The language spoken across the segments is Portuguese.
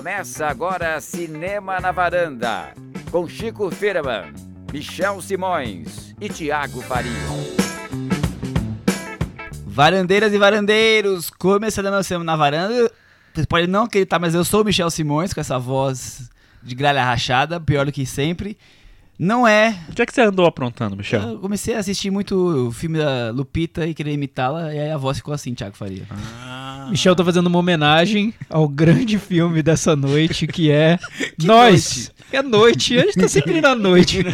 Começa agora Cinema na Varanda, com Chico Firman, Michel Simões e Tiago Faria. Varandeiras e varandeiros, começando meu Cinema na Varanda. Você pode não acreditar, mas eu sou o Michel Simões, com essa voz de gralha rachada, pior do que sempre. Não é. O que é que você andou aprontando, Michel? Eu comecei a assistir muito o filme da Lupita e querer imitá-la, e aí a voz ficou assim, Thiago Faria. Ah. Michel tá fazendo uma homenagem ao grande filme dessa noite, que é Que Nós. É noite, a gente tá sempre na noite, né?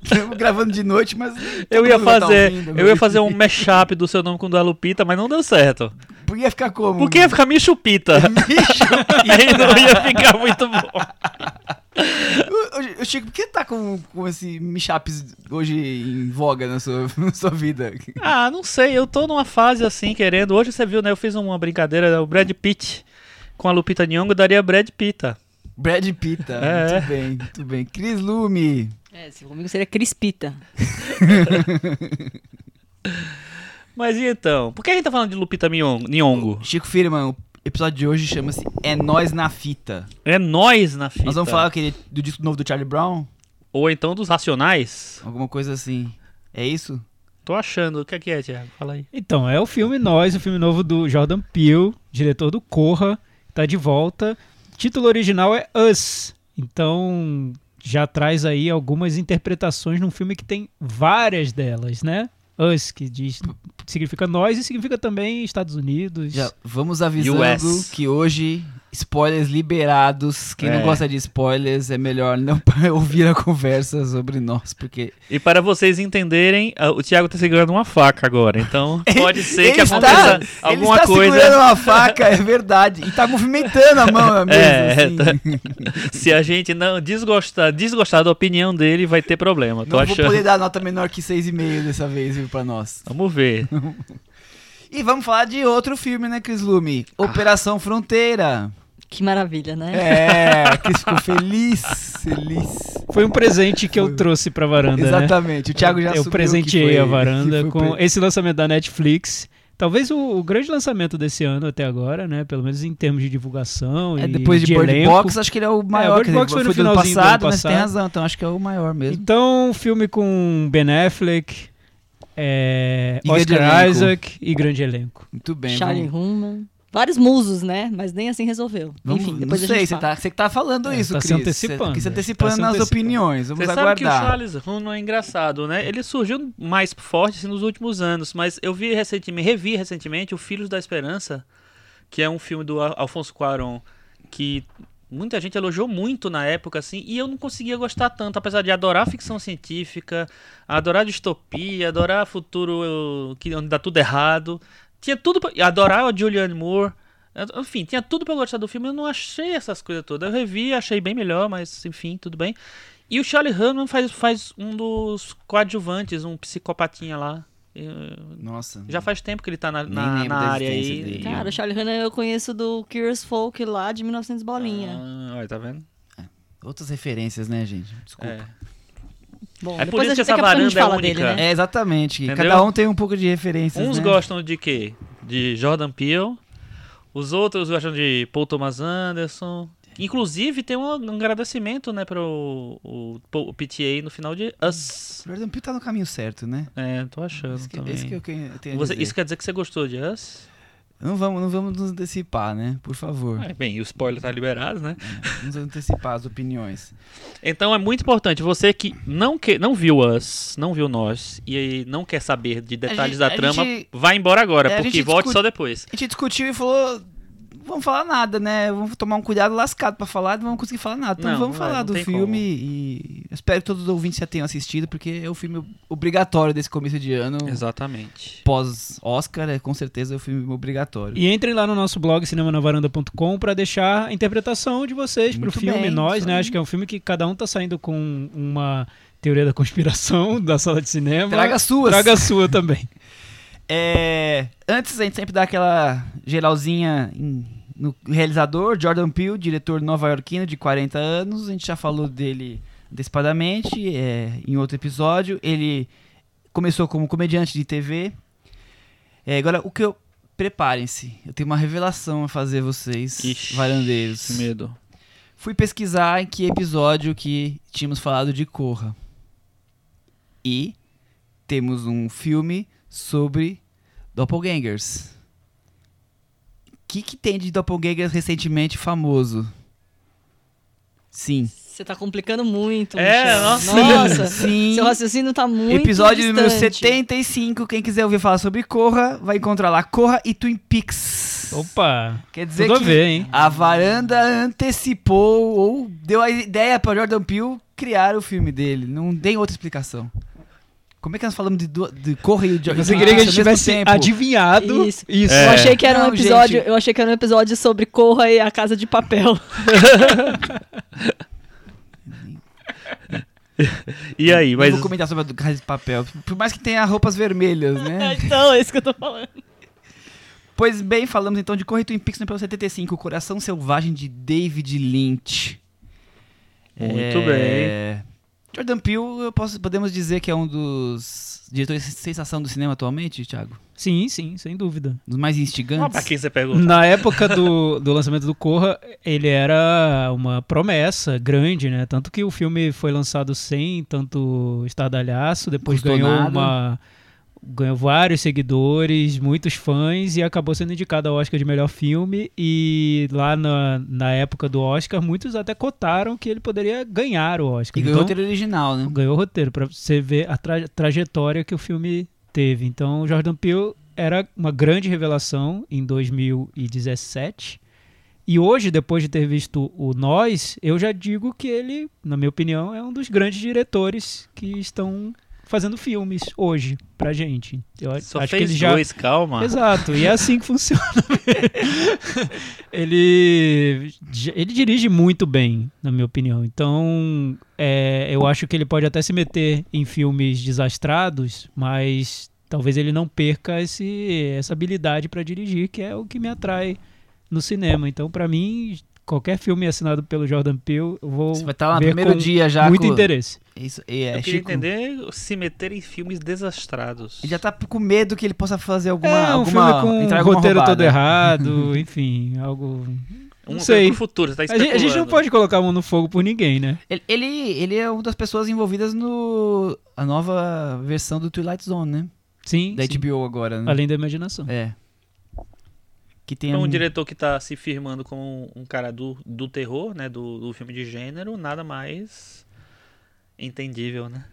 Estamos gravando de noite, mas. Eu ia fazer, ouvindo, eu ia fazer um mashup do seu nome com o da Lupita, mas não deu certo. Podia ficar como? Porque ia ficar Michupita. e aí não ia ficar muito bom. O, Chico, por que tá com, com esse Michaps hoje em voga na sua, na sua vida? Ah, não sei, eu tô numa fase assim, querendo. Hoje você viu, né? Eu fiz uma brincadeira, o Brad Pitt com a Lupita Nyong'o daria Brad Pitta. Brad Pitt, tá? É. muito bem, muito bem. Cris Lume. É, se comigo seria Crispita. Mas e então? Por que a gente tá falando de Lupita Nyong- Nyong'o? Chico Firman, o episódio de hoje chama-se É Nós na Fita. É nós na fita. Nós vamos falar aquele, do disco novo do Charlie Brown? Ou então dos Racionais? Alguma coisa assim. É isso? Tô achando. O que é que é, Thiago? Fala aí. Então, é o filme Nós, o filme novo do Jordan Peele, diretor do Corra, tá de volta. O título original é Us. Então, já traz aí algumas interpretações num filme que tem várias delas, né? Us, que diz, significa nós e significa também Estados Unidos. Já vamos avisando US. que hoje, spoilers liberados. Quem não É. gosta de spoilers, é melhor não ouvir a conversa sobre nós, porque E para vocês entenderem, ah, o Thiago tá segurando uma faca agora. Então pode ser Ele que está- aconteça ele alguma está coisa. segurando uma faca, é verdade. E tá movimentando a mão mesmo, É, assim. Se a gente não desgostar, desgostar da opinião dele, vai ter problema. Tô Não vou achando. poder dar nota menor que 6,5 dessa vez, viu, pra nós. Vamos ver. E vamos falar de outro filme, né, Cris Lume? Operação Fronteira. Que maravilha, né? É, Cris ficou feliz, feliz. Foi um presente que eu Foi. trouxe pra varanda, né? Exatamente, o Thiago já Eu presenteei que foi- a varanda que foi com pre- esse lançamento da Netflix. Talvez o, o grande lançamento desse ano até agora, né? Pelo menos em termos de divulgação É, e depois de, de Bird elenco. Box, acho que ele é o maior. Bird quer dizer, Box foi no do ano finalzinho do passado, ano mas tem passado. razão, então acho que é o maior mesmo. Então, filme com Ben Affleck, é, Oscar elenco. Isaac e grande elenco. Muito bem. Charlie Hunnam. Vários musos, né? Mas nem assim resolveu. vamos- Enfim, não depois a sei, gente você fala. tá, você que tá falando É, isso, tá se Cris. antecipando, Você, que se tá antecipando se nas antecipando. opiniões. Vamos Você sabe que o aguardar. Charles Hunnam é engraçado, né? Ele surgiu mais forte assim, nos últimos anos, mas eu vi recentemente, revi recentemente o Filhos da Esperança, que é um filme do Al- Alfonso Cuarón que muita gente elogiou muito na época assim, e eu não conseguia gostar tanto, apesar de adorar ficção científica, adorar distopia, adorar futuro que onde dá tudo errado. Tinha tudo pra, adorar a Julianne Moore. Enfim, tinha tudo pra eu gostar do filme. Eu não achei essas coisas todas. Eu revi, achei bem melhor, mas enfim, tudo bem. E o Charlie Hunnam faz, faz um dos coadjuvantes, um psicopatinha lá. Eu- Nossa. já faz tempo que ele tá na, na, na da área aí. dele. Cara, o Charlie Hunnam eu conheço do Curious Folk lá de 1900 bolinha. Ah, olha, tá vendo? Outras referências, né, gente? Desculpa. É. Bom, É por isso que essa varanda é única. dele, né? É, exatamente. Entendeu? Cada um tem um pouco de referências. Uns né? gostam de quê? De Jordan Peele. Os outros gostam de Paul Thomas Anderson. Inclusive, tem um, agradecimento, né, pro o, o PTA no final de Us. Jordan Peele tá no caminho certo, né? É, tô achando Isso que, também. isso que eu tenho a Você- isso quer dizer que você gostou de Us? Não vamos, não vamos nos antecipar, né? Por favor. Ah, bem, o spoiler tá liberado, né? Vamos antecipar as opiniões. Então é muito importante, você que não, que, não viu Us, não viu Nós, e aí não quer saber de detalhes gente- da trama, gente- vai embora agora, É, porque volte só depois. A gente discutiu e falou. Vamos falar nada, né? Vamos tomar um cuidado lascado pra falar, não vamos conseguir falar nada. Então Não, vamos não vai, falar não do filme e espero que todos os ouvintes já tenham assistido, porque é o filme obrigatório desse começo de ano. Exatamente. Pós-Oscar, é com certeza é o filme obrigatório. E entrem lá no nosso blog cinemanavaranda.com pra deixar a interpretação de vocês pro Muito filme bem, Nós, né? aí. Acho que é um filme que cada um tá saindo com uma teoria da conspiração da sala de cinema. Traga as suas. Traga a sua também. É, antes a gente sempre dá aquela geralzinha em- no realizador, Jordan Peele, diretor nova-iorquino de 40 anos. A gente já falou dele antecipadamente é, em outro episódio. Ele começou como comediante de TV. É, agora, o que eu preparem-se. Eu tenho uma revelação a fazer vocês, Ixi, varandeiros. Que medo. Fui pesquisar em que episódio que tínhamos falado de Corra. E temos um filme sobre doppelgangers. O que, que tem de doppelgangers recentemente famoso? Sim. Você tá complicando muito, É, Michel. nossa. Nossa. Sim. Seu raciocínio tá muito Episódio número distante. 75. Quem quiser ouvir falar sobre Corra, vai encontrar lá Corra e Twin Peaks. Opa, Quer dizer tudo a que ver, hein? a varanda antecipou ou deu a ideia para Jordan Peele criar o filme dele. Não tem outra explicação. Como é que nós falamos de, du- de Corra e o Jordan Você queria que a gente tivesse tempo? adivinhado Isso. isso. É. Eu achei que era um Não, episódio, gente. eu achei que era um episódio sobre Corra e a Casa de Papel. E aí, mas. vou comentar sobre a do Casa de Papel. Por mais que tenha roupas vermelhas, né? então, é isso que eu tô falando. Pois bem, falamos então de Corra e Twin Peaks no episódio 75, O Coração Selvagem de David Lynch. Muito É, Jordan Peele, eu posso, podemos dizer que é um dos diretores de sensação do cinema atualmente, Thiago? Sim, sim, sem dúvida. Dos mais Ah, instigantes? pra quem você pergunta? Na época do, do lançamento do Corra, ele era uma promessa grande, né? Tanto que o filme foi lançado sem tanto estardalhaço, depois Custou ganhou nada. uma ganhou vários seguidores, muitos fãs e acabou sendo indicado ao Oscar de melhor filme e lá na, na época do Oscar, muitos até cotaram que ele poderia ganhar o Oscar. E ganhou o Então, roteiro original, né? ganhou o roteiro, pra você ver a tra- trajetória que o filme teve. Então, o Jordan Peele era uma grande revelação em 2017. E hoje, depois de ter visto o Nós, eu já digo que ele, na minha opinião, é um dos grandes diretores que estão fazendo filmes hoje pra gente. Eu a- Só acho que fez ele já dois, calma. Exato, e é assim que funciona. ele, ele dirige muito bem, na minha opinião. Então, é, eu acho que ele pode até se meter em filmes desastrados, mas talvez ele não perca esse, essa habilidade para dirigir, que é o que me atrai no cinema. Então, para mim, qualquer filme assinado pelo Jordan Peele, eu vou Você vai estar lá no primeiro com dia já muito com... interesse. Isso, e é, Eu queria Chico, entender se meter em filmes desastrados. Ele já tá com medo que ele possa fazer alguma... é um alguma filme com um roteiro todo errado, enfim, algo Um não sei. futuro, tá A gente, a gente não pode colocar a mão no fogo por ninguém, né? Ele, ele, ele é uma das pessoas envolvidas no... A nova versão do Twilight Zone, né? Sim. Da sim. HBO agora, né? Além da imaginação. É. Que tem Pra um um... diretor que tá se firmando como um cara do, do terror, né? Do, do filme de gênero, nada mais entendível, né?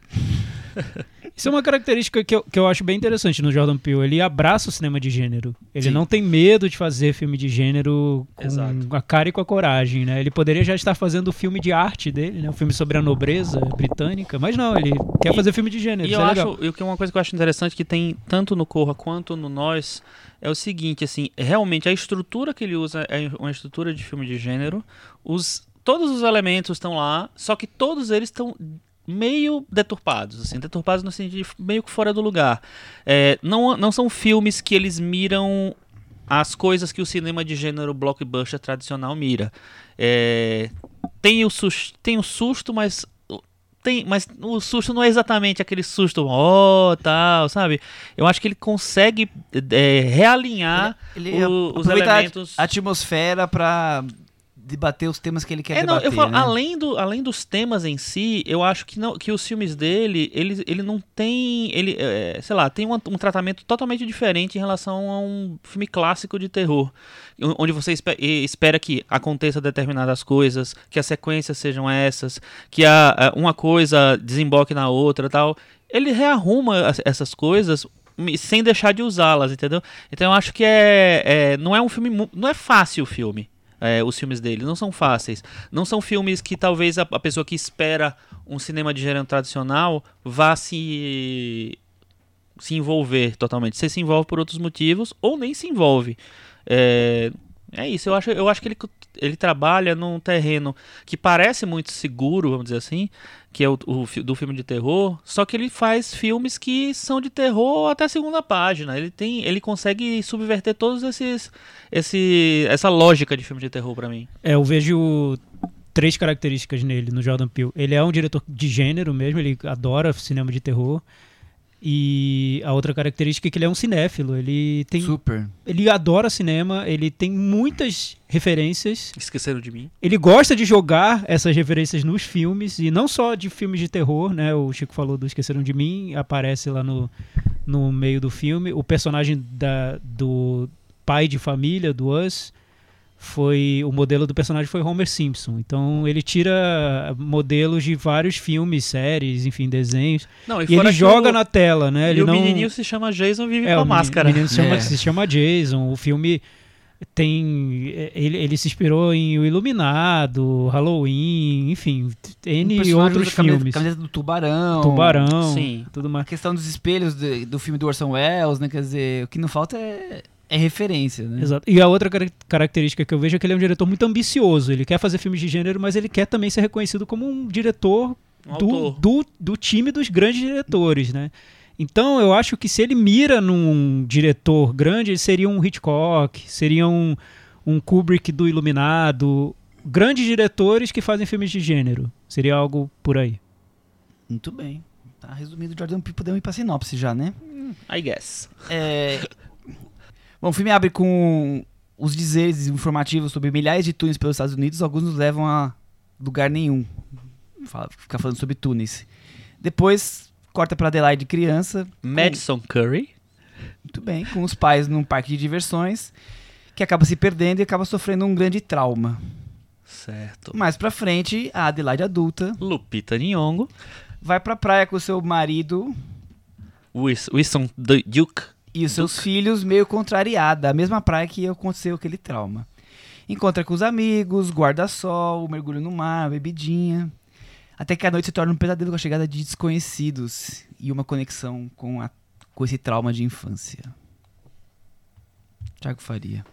Isso é uma característica que eu, que eu acho bem interessante no Jordan Peele. Ele abraça o cinema de gênero. Ele Sim. não tem medo de fazer filme de gênero com Exato. a cara e com a coragem, né? Ele poderia já estar fazendo o filme de arte dele, né? O filme sobre a nobreza britânica. Mas não, ele quer E- fazer filme de gênero. E eu é acho, e é uma coisa que eu acho interessante que tem tanto no Corra quanto no Nós é o seguinte, assim, realmente a estrutura que ele usa é uma estrutura de filme de gênero. Os, todos os elementos estão lá, só que todos eles estão meio deturpados, assim, deturpados no sentido de meio que fora do lugar. É, não, não são filmes que eles miram as coisas que o cinema de gênero blockbuster tradicional mira. É, tem, o sus- tem o susto, mas tem, mas o susto não é exatamente aquele susto, ó, tal, sabe? Eu acho que ele consegue é, realinhar Ele o- os aproveita a elementos. atmosfera pra debater os temas que ele quer É, debater, falo, né? além, do, além dos temas em si, eu acho que, não, que os filmes dele, ele, ele não tem, ele, é, sei lá, tem um, um tratamento totalmente diferente em relação a um filme clássico de terror, onde você espe- espera que aconteça determinadas coisas, que as sequências sejam essas, que a, uma coisa desemboque na outra tal. Ele rearruma as- essas coisas sem deixar de usá-las, entendeu? Então eu acho que é, é- não é um filme, não é fácil o filme. É, os filmes dele não são fáceis. Não são filmes que talvez a, a pessoa que espera um cinema de gênero tradicional vá se se envolver totalmente. Você se envolve por outros motivos ou nem se envolve. É, é isso. Eu acho, eu acho que ele, ele trabalha num terreno que parece muito seguro, vamos dizer assim, que é o, o do filme de terror. Só que ele faz filmes que são de terror até a segunda página. Ele tem, ele consegue subverter todos esses, esse, essa lógica de filme de terror pra mim. É, eu vejo três características nele, no Jordan Peele. Ele é um diretor de gênero mesmo, ele adora cinema de terror. E a outra característica é que ele é um cinéfilo. Ele tem, Super. ele adora cinema. Ele tem muitas referências. Esqueceram de mim. Ele gosta de jogar essas referências nos filmes e não só de filmes de terror, né? O Chico falou do Esqueceram de Mim, aparece lá no, no meio do filme. O personagem da, do pai de família do Us foi o modelo do personagem foi Homer Simpson. Então ele tira modelos de vários filmes, séries, enfim, desenhos Não, e, fora ele joga o, na tela, né? E Ele o não menininho se chama Jason e vive é, com a o máscara. menino se chama, É. se chama Jason. O filme tem. Ele, ele se inspirou em O Iluminado, Halloween, enfim, N outros camisa- filmes. Camiseta do Tubarão. Tubarão, Sim. tudo A mais. questão dos espelhos de- do filme do Orson Welles, né? Quer dizer, o que não falta é, é referência, né? Exato. E a outra cara- característica que eu vejo é que ele é um diretor muito ambicioso. Ele quer fazer filmes de gênero, mas ele quer também ser reconhecido como um diretor Um do, do, do time dos grandes diretores, né? Então eu acho que se ele mira num diretor grande, ele seria um Hitchcock, seria um, um Kubrick do Iluminado, grandes diretores que fazem filmes de gênero. Seria algo por aí. Muito bem. Tá resumido, Jordan Peele, podemos ir pra sinopse já, né? I guess. É... Bom, o filme abre com os dizeres informativos sobre milhares de túneis pelos Estados Unidos, alguns nos levam a lugar nenhum. Fala, ficar falando sobre túneis. Depois, corta pra Adelaide criança, Madison Curry. muito bem, com os pais num parque de diversões, que acaba se perdendo e acaba sofrendo um grande trauma. Certo. Mais pra frente, a Adelaide adulta Lupita Nyong'o. vai pra praia com seu marido Du- Duke. E os seus filhos meio contrariada, a mesma praia que aconteceu aquele trauma. Encontra com os amigos, guarda-sol, mergulho no mar, bebidinha. Até que a noite se torna um pesadelo com a chegada de desconhecidos e uma conexão com, a, com esse trauma de infância. Tiago Faria.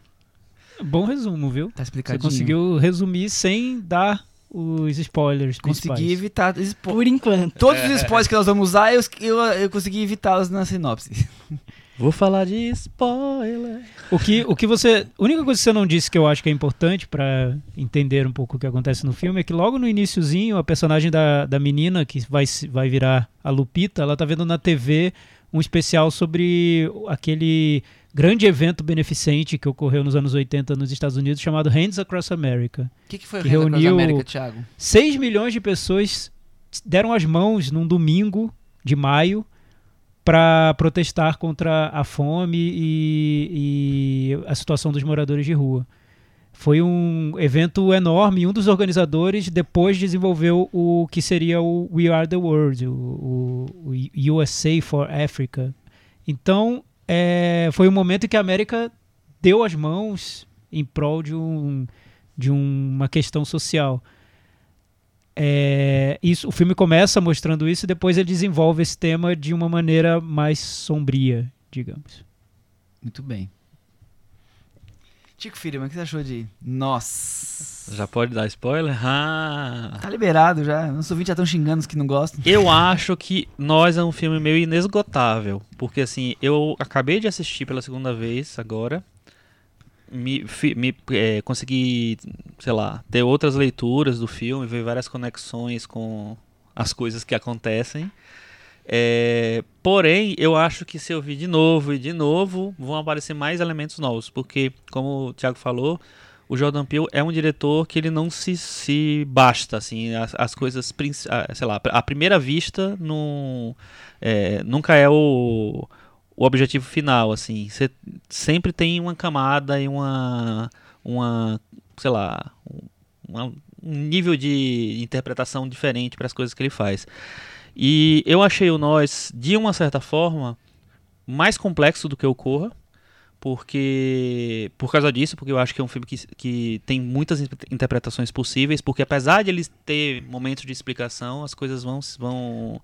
Bom resumo, viu? Tá Você explicadinho. conseguiu resumir sem dar os spoilers Consegui evitar. spo- Por enquanto. Todos os spoilers que nós vamos usar, eu, eu, eu consegui evitá-los na sinopse. Vou falar de spoiler. O que, o que você. A única coisa que você não disse que eu acho que é importante pra entender um pouco o que acontece no filme é que logo no iniciozinho, a personagem da, da menina, que vai, vai virar a Lupita, ela tá vendo na TV um especial sobre aquele grande evento beneficente que ocorreu nos anos 80 nos Estados Unidos chamado Hands Across America. O que, que foi Que Cross reuniu- América, Thiago? 6 milhões de pessoas deram as mãos num domingo de maio para protestar contra a fome e, e a situação dos moradores de rua. Foi um evento enorme e um dos organizadores depois desenvolveu o que seria o We Are the World, o, o- USA for Africa. Então, é, foi um momento em que a América deu as mãos em prol de, um, de uma questão social. É, isso, o filme começa mostrando isso e depois ele desenvolve esse tema de uma maneira mais sombria, digamos. Muito bem. Tico Firman, o que você achou de Nós? Já pode dar spoiler? Ah. Tá liberado já. Nossos ouvintes já estão xingando os que não gostam. Eu acho que Nós é um filme meio inesgotável. Porque assim, eu acabei de assistir pela segunda vez agora. Me, me, é, consegui, sei lá, ter outras leituras do filme, ver várias conexões com as coisas que acontecem. É, porém, eu acho que se eu vir de novo e de novo, vão aparecer mais elementos novos. Porque, como o Thiago falou, o Jordan Peele é um diretor que ele não se, se basta, assim, as, as coisas, sei lá, a primeira vista é, nunca é o, o objetivo final, assim, você sempre tem uma camada e uma, uma sei lá, um- uma- um nível de interpretação diferente para as coisas que ele faz. E eu achei o Nós, de uma certa forma, mais complexo do que o Corra, porque por causa disso, porque eu acho que é um filme que, que tem muitas in- interpretações possíveis, porque apesar de ele ter momentos de explicação, as coisas vão, vão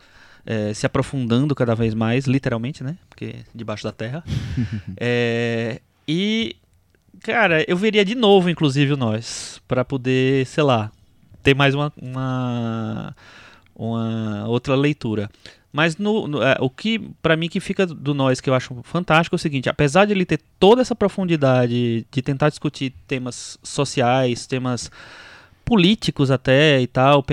é, se aprofundando cada vez mais, literalmente, né? Porque debaixo da terra. É, e, cara, eu veria de novo, inclusive, o Nós, para poder, sei lá, ter mais uma, uma, uma outra leitura. Mas no, no- é, o que para mim que fica do nós que eu acho fantástico é o seguinte, apesar de ele ter toda essa profundidade de tentar discutir temas sociais, temas políticos até e tal,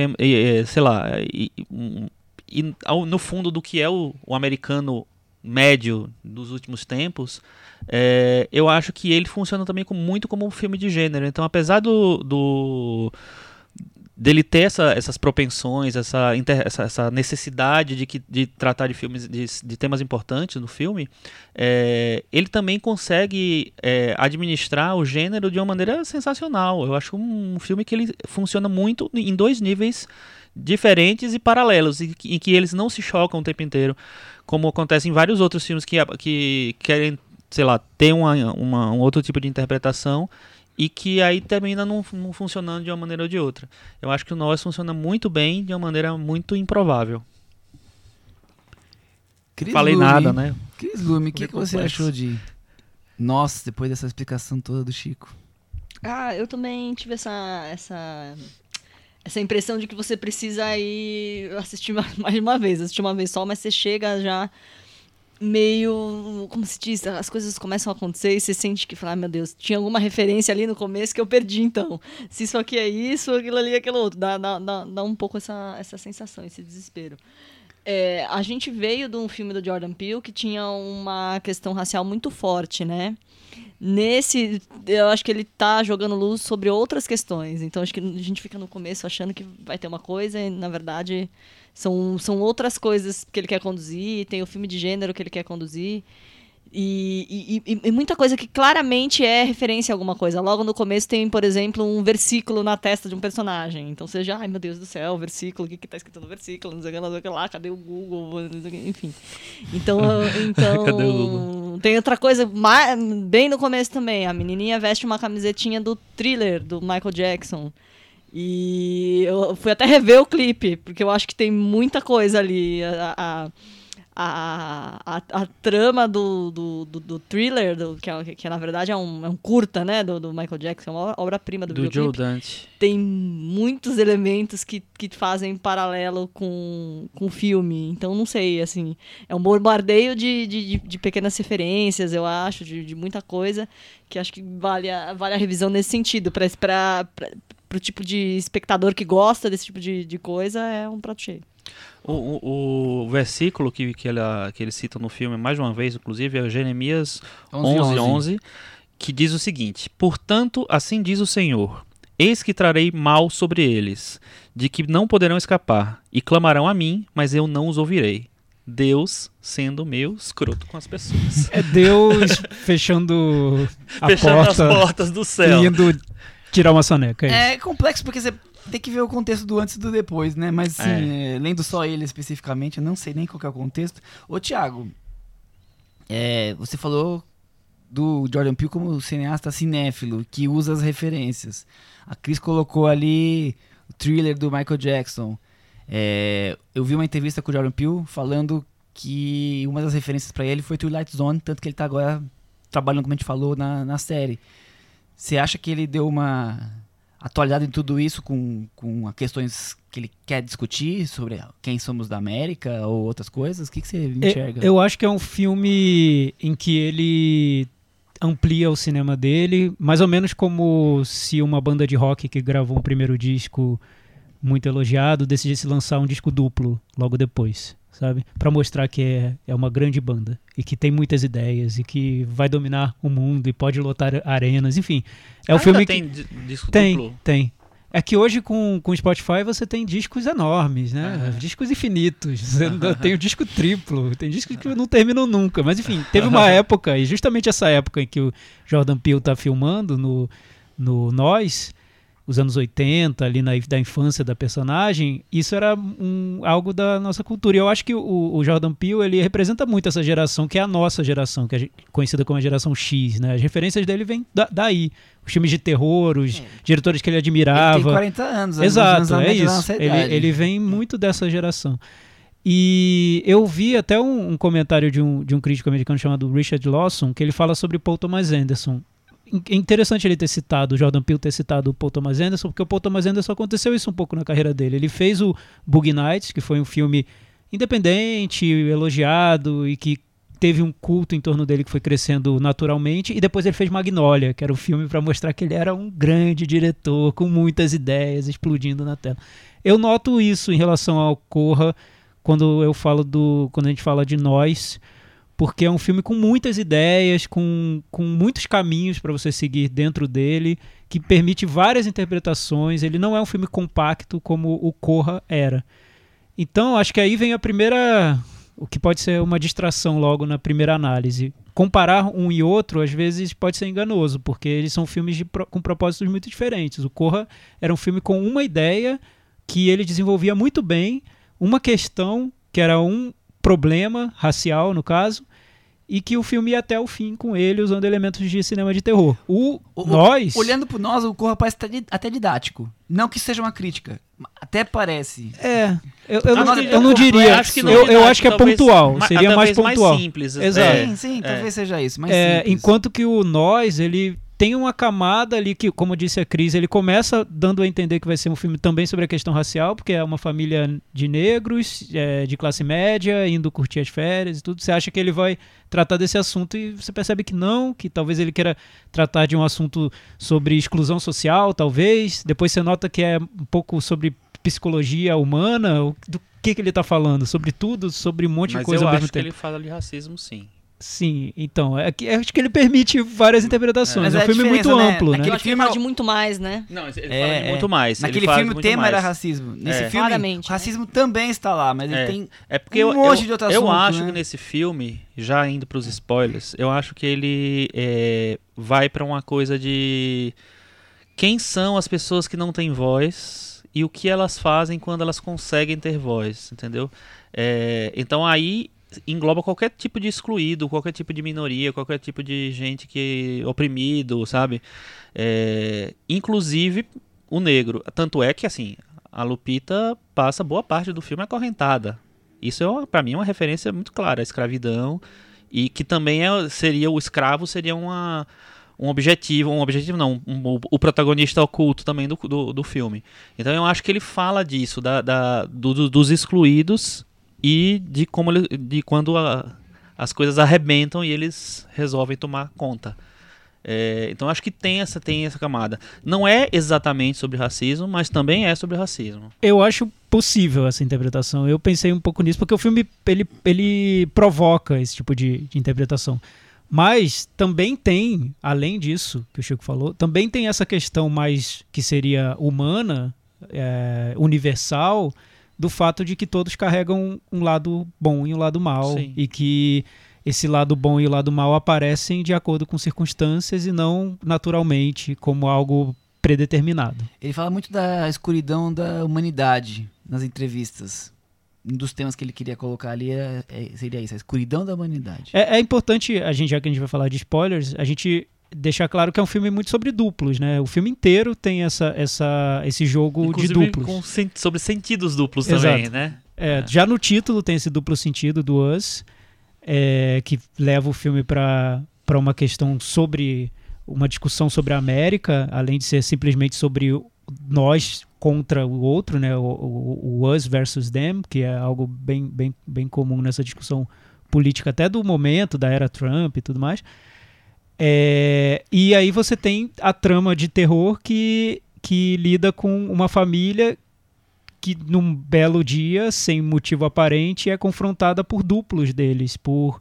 sei lá, e, um- e ao- no fundo do que é o, o americano médio dos últimos tempos, é, eu acho que ele funciona também com, muito como um filme de gênero. Então, apesar do, do dele ter essa- essas propensões, essa, essa, essa necessidade de, que, de tratar de filmes, de, de temas importantes no filme, é, ele também consegue é, administrar o gênero de uma maneira sensacional. Eu acho um filme que ele funciona muito em dois níveis diferentes e paralelos, e que- em que eles não se chocam o tempo inteiro, como acontece em vários outros filmes que, que querem, sei lá, ter uma, uma- um outro tipo de interpretação e que aí termina não, não funcionando de uma maneira ou de outra. Eu acho que o Nós funciona muito bem de uma maneira muito improvável. Cris Falei Lume. nada, né? Cris Lume, o que, que você complexo. achou de Nós, depois dessa explicação toda do Chico? Ah, eu também tive essa, essa, essa impressão de que você precisa ir assistir ma- mais de uma vez. Assistir uma vez só, mas você chega já meio. Como se diz? As coisas começam a acontecer e você sente que, fala, ah, meu Deus, tinha alguma referência ali no começo que eu perdi, então. Se isso aqui é isso, aquilo ali é aquilo outro. Dá, dá, dá, dá um pouco essa, essa sensação, esse desespero. É, a gente veio de um filme do Jordan Peele que tinha uma questão racial muito forte, né? Nesse, eu acho que ele tá jogando luz sobre outras questões. Então, acho que a gente fica no começo achando que vai ter uma coisa e, na verdade, são, são outras coisas que ele quer conduzir. Tem o filme de gênero que ele quer conduzir. E, e- e- muita coisa que claramente é referência a alguma coisa. Logo no começo tem, por exemplo, um versículo na testa de um personagem. Então você já, ai meu Deus do céu, versículo, o que, que tá escrito no versículo? Não sei o que lá, não sei o que lá, cadê o Google? Enfim. Então, então Cadê o Google? tem outra coisa, bem no começo também. A menininha veste uma camisetinha do thriller do Michael Jackson. E eu fui até rever o clipe, porque eu acho que tem muita coisa ali. A, a, a, a, a trama do, do, do, do thriller, do, que, é, que na verdade é um, é um curta, né? Do, do Michael Jackson, uma obra-prima do, Do Joe videoclipe Dante. tem muitos elementos que, que fazem paralelo com, com o filme. Então, não sei, assim, é um bombardeio de, de, de- de pequenas referências, eu acho, de, de muita coisa, que acho que vale a, vale a revisão nesse sentido. Para o tipo de espectador que gosta desse tipo de, de coisa, é um prato cheio. O, o, o versículo que, que, ele, que ele cita no filme, mais uma vez, inclusive, é Jeremias 11, 11, que diz o seguinte: Portanto, assim diz o Senhor: Eis que trarei mal sobre eles, de que não poderão escapar, e clamarão a mim, mas eu não os ouvirei. Deus sendo meu escroto com as pessoas. É Deus fechando a Fechando as porta portas do céu. indo tirar uma soneca. É isso. É complexo porque você tem que ver o contexto do antes e do depois, né? Mas assim, é, lendo só ele especificamente, eu não sei nem qual que é o contexto. Ô, Thiago, é, você falou do Jordan Peele como cineasta cinéfilo, que usa as referências. A Cris colocou ali o thriller do Michael Jackson. É, eu vi uma entrevista com o Jordan Peele falando que uma das referências pra ele foi Twilight Zone, tanto que ele tá agora trabalhando, como a gente falou, na, na série. Você acha que ele deu uma atualidade em tudo isso com, com as questões que ele quer discutir sobre quem somos da América ou outras coisas? O que, que você enxerga? Eu acho que é um filme em que ele amplia o cinema dele, mais ou menos como se uma banda de rock que gravou um primeiro disco muito elogiado decidisse lançar um disco duplo logo depois, sabe? Pra mostrar que é, é uma grande banda e que tem muitas ideias e que vai dominar o mundo e pode lotar arenas, enfim. É um Ainda filme que tem di- disco tem, duplo? tem. É que hoje com com o Spotify você tem discos enormes, né? Ah. Discos infinitos. Ainda tem o disco triplo, tem discos que não terminam nunca. Mas enfim, teve uma época, e justamente essa época em que o Jordan Peele tá filmando no, no Nós, os anos 80, ali na, da infância da personagem, isso era um, algo da nossa cultura. E eu acho que o, o Jordan Peele, ele representa muito essa geração, que é a nossa geração, que é conhecida como a geração X, né? As referências dele vêm da- daí. Os filmes de terror, os É. diretores que ele ele admirava. tem 40 anos. Exato, anos é isso. Ele, ele vem muito dessa geração. E eu vi até um, um comentário de um, de um crítico americano chamado Richard Lawson, que ele fala sobre Paul Thomas Anderson. É interessante ele ter citado, o Jordan Peele ter citado o Paul Thomas Anderson, porque o Paul Thomas Anderson aconteceu isso um pouco na carreira dele. Ele fez o Boogie Nights, que foi um filme independente, elogiado e que teve um culto em torno dele que foi crescendo naturalmente, e depois ele fez Magnolia, que era o filme para mostrar que ele era um grande diretor com muitas ideias explodindo na tela. Eu noto isso em relação ao Corra quando eu falo do. Quando a gente fala de nós, porque é um filme com muitas ideias, com, com muitos caminhos para você seguir dentro dele, que permite várias interpretações. Ele não é um filme compacto como o Corra era. Então, acho que aí vem a primeira. O que pode ser uma distração logo na primeira análise. Comparar um e outro, às vezes, pode ser enganoso, porque eles são filmes de, com propósitos muito diferentes. O Corra era um filme com uma ideia que ele desenvolvia muito bem, uma questão que era um problema racial, no caso, e que o filme ia até o fim com ele usando elementos de cinema de terror. O, O- nós Olhando pro nós, o Corra parece até, di- até didático. Não que seja uma crítica. Até parece. é, eu, eu, não, eu não diria. acho que não eu, é eu acho que é talvez pontual, seria mais talvez pontual. simples. Exato. é. sim, sim, talvez seja isso. Mas É, simples. enquanto que o nós, ele tem uma camada ali que, como disse a Cris, ele começa dando a entender que vai ser um filme também sobre a questão racial, porque é uma família de negros, é, de classe média, indo curtir as férias e tudo. Você acha que ele vai tratar desse assunto e você percebe que não, que talvez ele queira tratar de um assunto sobre exclusão social, talvez. Depois você nota que é um pouco sobre psicologia humana, do que, que ele está falando? Sobre tudo, sobre um monte Mas de coisa eu ao mesmo acho que ele fala de racismo, sim. Sim, então, é que, eu acho que ele permite várias interpretações. É um é a filme muito né? amplo, né? Naquele Eu acho que ele filme fala é- de muito mais, né? Não, ele É, fala de é. muito mais. Naquele ele fala filme o tema mais. era racismo. Nesse É. filme, Claramente, o né? racismo também está lá, mas É. ele tem. É porque Um eu, monte eu, de outro eu assunto, acho né? que nesse filme, já indo pros spoilers, eu acho que ele é, vai pra uma coisa de quem são as pessoas que não têm voz e o que elas fazem quando elas conseguem ter voz, entendeu? É, então aí engloba qualquer tipo de excluído, qualquer tipo de minoria, qualquer tipo de gente que oprimido, sabe? É, inclusive o negro. Tanto é que assim a Lupita passa boa parte do filme acorrentada. Isso é, para mim é uma referência muito clara à escravidão e que também é, seria o escravo seria uma um objetivo, um objetivo não, um- o- protagonista oculto também do, do, do filme. Então eu acho que ele fala disso, da, da- do- dos excluídos e de como ele, de quando a- as coisas arrebentam e eles resolvem tomar conta. É, então acho que tem essa, tem essa camada. Não é exatamente sobre racismo, mas também é sobre racismo. Eu acho possível essa interpretação. Eu pensei um pouco nisso, porque o filme ele, ele provoca esse tipo de, de interpretação. Mas também tem, além disso que o Chico falou, também tem essa questão mais que seria humana, é, universal, do fato de que todos carregam um lado bom e um lado mal. Sim. E que esse lado bom e o lado mal aparecem de acordo com circunstâncias e não naturalmente como algo predeterminado. Ele fala muito da escuridão da humanidade nas entrevistas. Um dos temas que ele queria colocar ali é- é- seria isso, a escuridão da humanidade. É, é importante, a gente, já que a gente vai falar de spoilers, a gente deixar claro que é um filme muito sobre duplos, né? O filme inteiro tem essa, essa, esse jogo Inclusive de duplos. com sobre sentidos duplos Exato. também, né? É, já no título tem esse duplo sentido do Us, é, que leva o filme para uma questão sobre uma discussão sobre a América, além de ser simplesmente sobre nós contra o outro, né? O, o, o Us versus them, que é algo bem, bem, bem comum nessa discussão política até do momento da era Trump e tudo mais. É, e aí você tem a trama de terror que, que lida com uma família que num belo dia, sem motivo aparente, é confrontada por duplos deles, por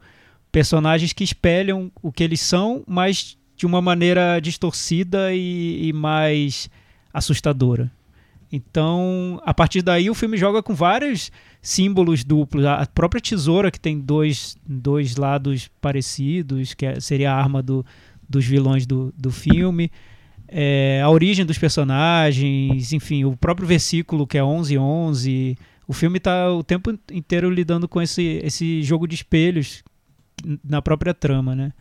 personagens que espelham o que eles são, mas de uma maneira distorcida e, e mais assustadora. Então, a partir daí, o filme joga com vários símbolos duplos. A própria tesoura, que tem dois, dois lados parecidos, que é- seria a arma do, dos vilões do, do filme. É, a origem dos personagens, enfim, o próprio versículo que é 11:11. O filme está o tempo inteiro lidando com esse, esse jogo de espelhos na própria trama, né?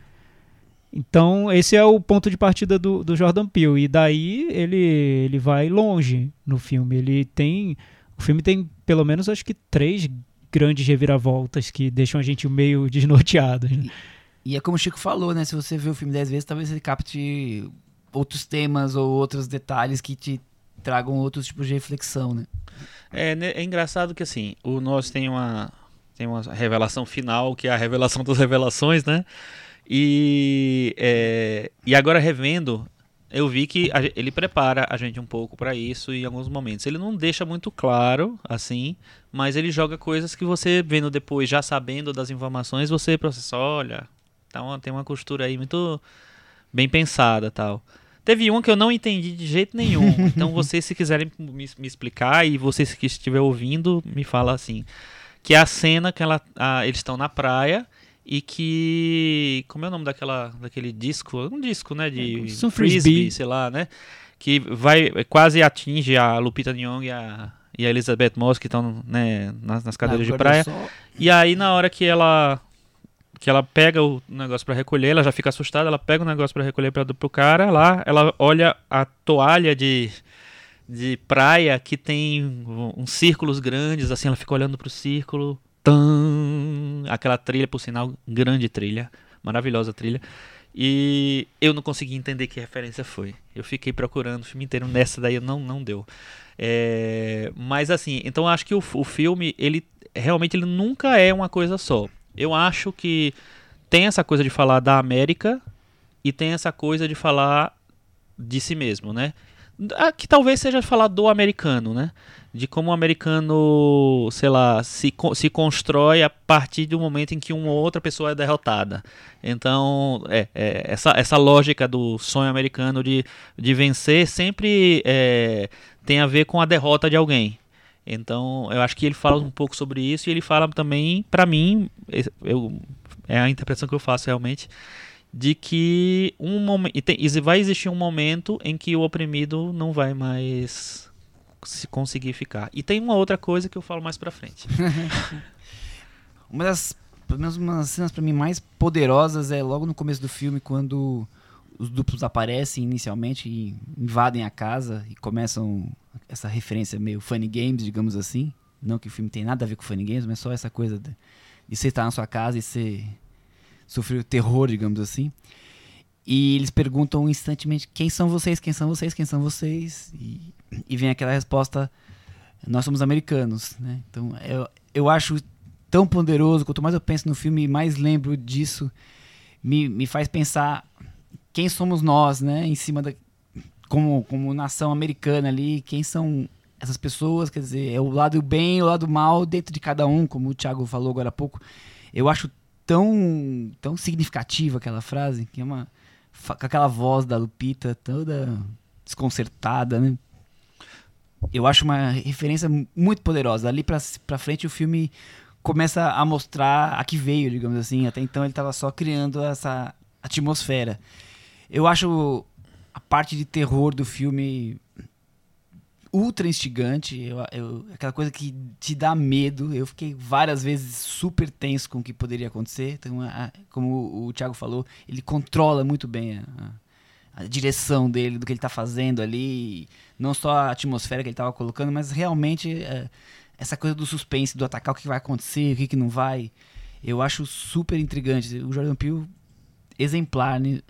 Então, esse é o ponto de partida do, do Jordan Peele. E daí ele, ele vai longe no filme. Ele tem. O filme tem pelo menos acho que três grandes reviravoltas que deixam a gente meio desnorteado. né? E é como o Chico falou, né? Se você vê o filme dez vezes, talvez ele capte outros temas ou outros detalhes que te tragam outros tipos de reflexão, né? É, né, é engraçado que assim, o nós tem uma tem uma revelação final, que é a revelação das revelações, né? E, é, e agora revendo, eu vi que a ele prepara a gente um pouco pra isso em alguns momentos. Ele não deixa muito claro, assim, mas ele joga coisas que você vendo depois, já sabendo das informações, você processa, olha, tá uma- tem uma costura aí muito bem pensada tal. Teve uma que eu não entendi de jeito nenhum. Então vocês, se quiserem me, me explicar, e vocês que estiver ouvindo, me fala assim. Que é a cena que ela, a- eles estão na praia e que. Como é o nome daquela, daquele disco? Um disco, né? De é um frisbee, frisbee. sei lá, né? Que vai quase atinge a Lupita Nyong'o e a, e a Elizabeth Moss, que estão né, nas, nas cadeiras de praia. só- E aí na hora que ela que ela pega o negócio pra recolher, ela já fica assustada, ela pega o negócio pra recolher para pro cara lá, ela olha a toalha de de praia que tem um- uns círculos grandes, assim, ela fica olhando pro círculo, tan, aquela trilha, por sinal, grande trilha, maravilhosa trilha. E eu não consegui entender que referência foi. Eu fiquei procurando o filme inteiro nessa daí não não deu. É, mas assim, então acho que o, o filme ele realmente ele nunca é uma coisa só. Eu acho que tem essa coisa de falar da América e tem essa coisa de falar de si mesmo, né? Ah, Que talvez seja falar do americano, né? De como o americano, sei lá, se, se constrói a partir do momento em que uma outra pessoa é derrotada. Então, é, é, essa, essa lógica do sonho americano de, de vencer sempre é, tem a ver com a derrota de alguém. Então, eu acho que ele fala um pouco sobre isso e ele fala também, pra mim, eu, é a interpretação que eu faço realmente, de que um momento vai existir um momento em que o oprimido não vai mais se conseguir ficar. E tem uma outra coisa que eu falo mais pra frente. Uma das, pelo menos uma das cenas pra mim mais poderosas é logo no começo do filme, quando os duplos aparecem inicialmente e invadem a casa e começam essa referência meio funny games, digamos assim. Não que o filme tem nada a ver com funny games, mas só essa coisa de, de você estar na sua casa e você sofrer o terror, digamos assim. E eles perguntam instantemente quem são vocês, quem são vocês, quem são vocês. E, e vem aquela resposta, nós somos americanos, né? Então eu, eu acho tão poderoso, quanto mais eu penso no filme, mais lembro disso. Me, me faz pensar quem somos nós, né? Em cima da. Como, como nação americana ali, quem são essas pessoas, quer dizer, é o lado bem e o lado mal dentro de cada um, como o Thiago falou agora há pouco. Eu acho tão, tão significativa aquela frase, que é uma. Com aquela voz da Lupita toda desconcertada, né? Eu acho uma referência muito poderosa. Ali pra, pra frente o filme começa a mostrar a que veio, digamos assim. Até então ele estava só criando essa atmosfera. Eu acho a parte de terror do filme ultra instigante. Eu, eu- aquela coisa que te dá medo. Eu fiquei várias vezes super tenso com o que poderia acontecer. Então, a- como o, Thiago falou, ele controla muito bem a, a- a direção dele, do que ele está fazendo ali. Não só a atmosfera que ele estava colocando, mas realmente é, essa coisa do suspense, do atacar o que vai acontecer, o que, que não vai. Eu acho super intrigante. O Jordan Peele, exemplar ni-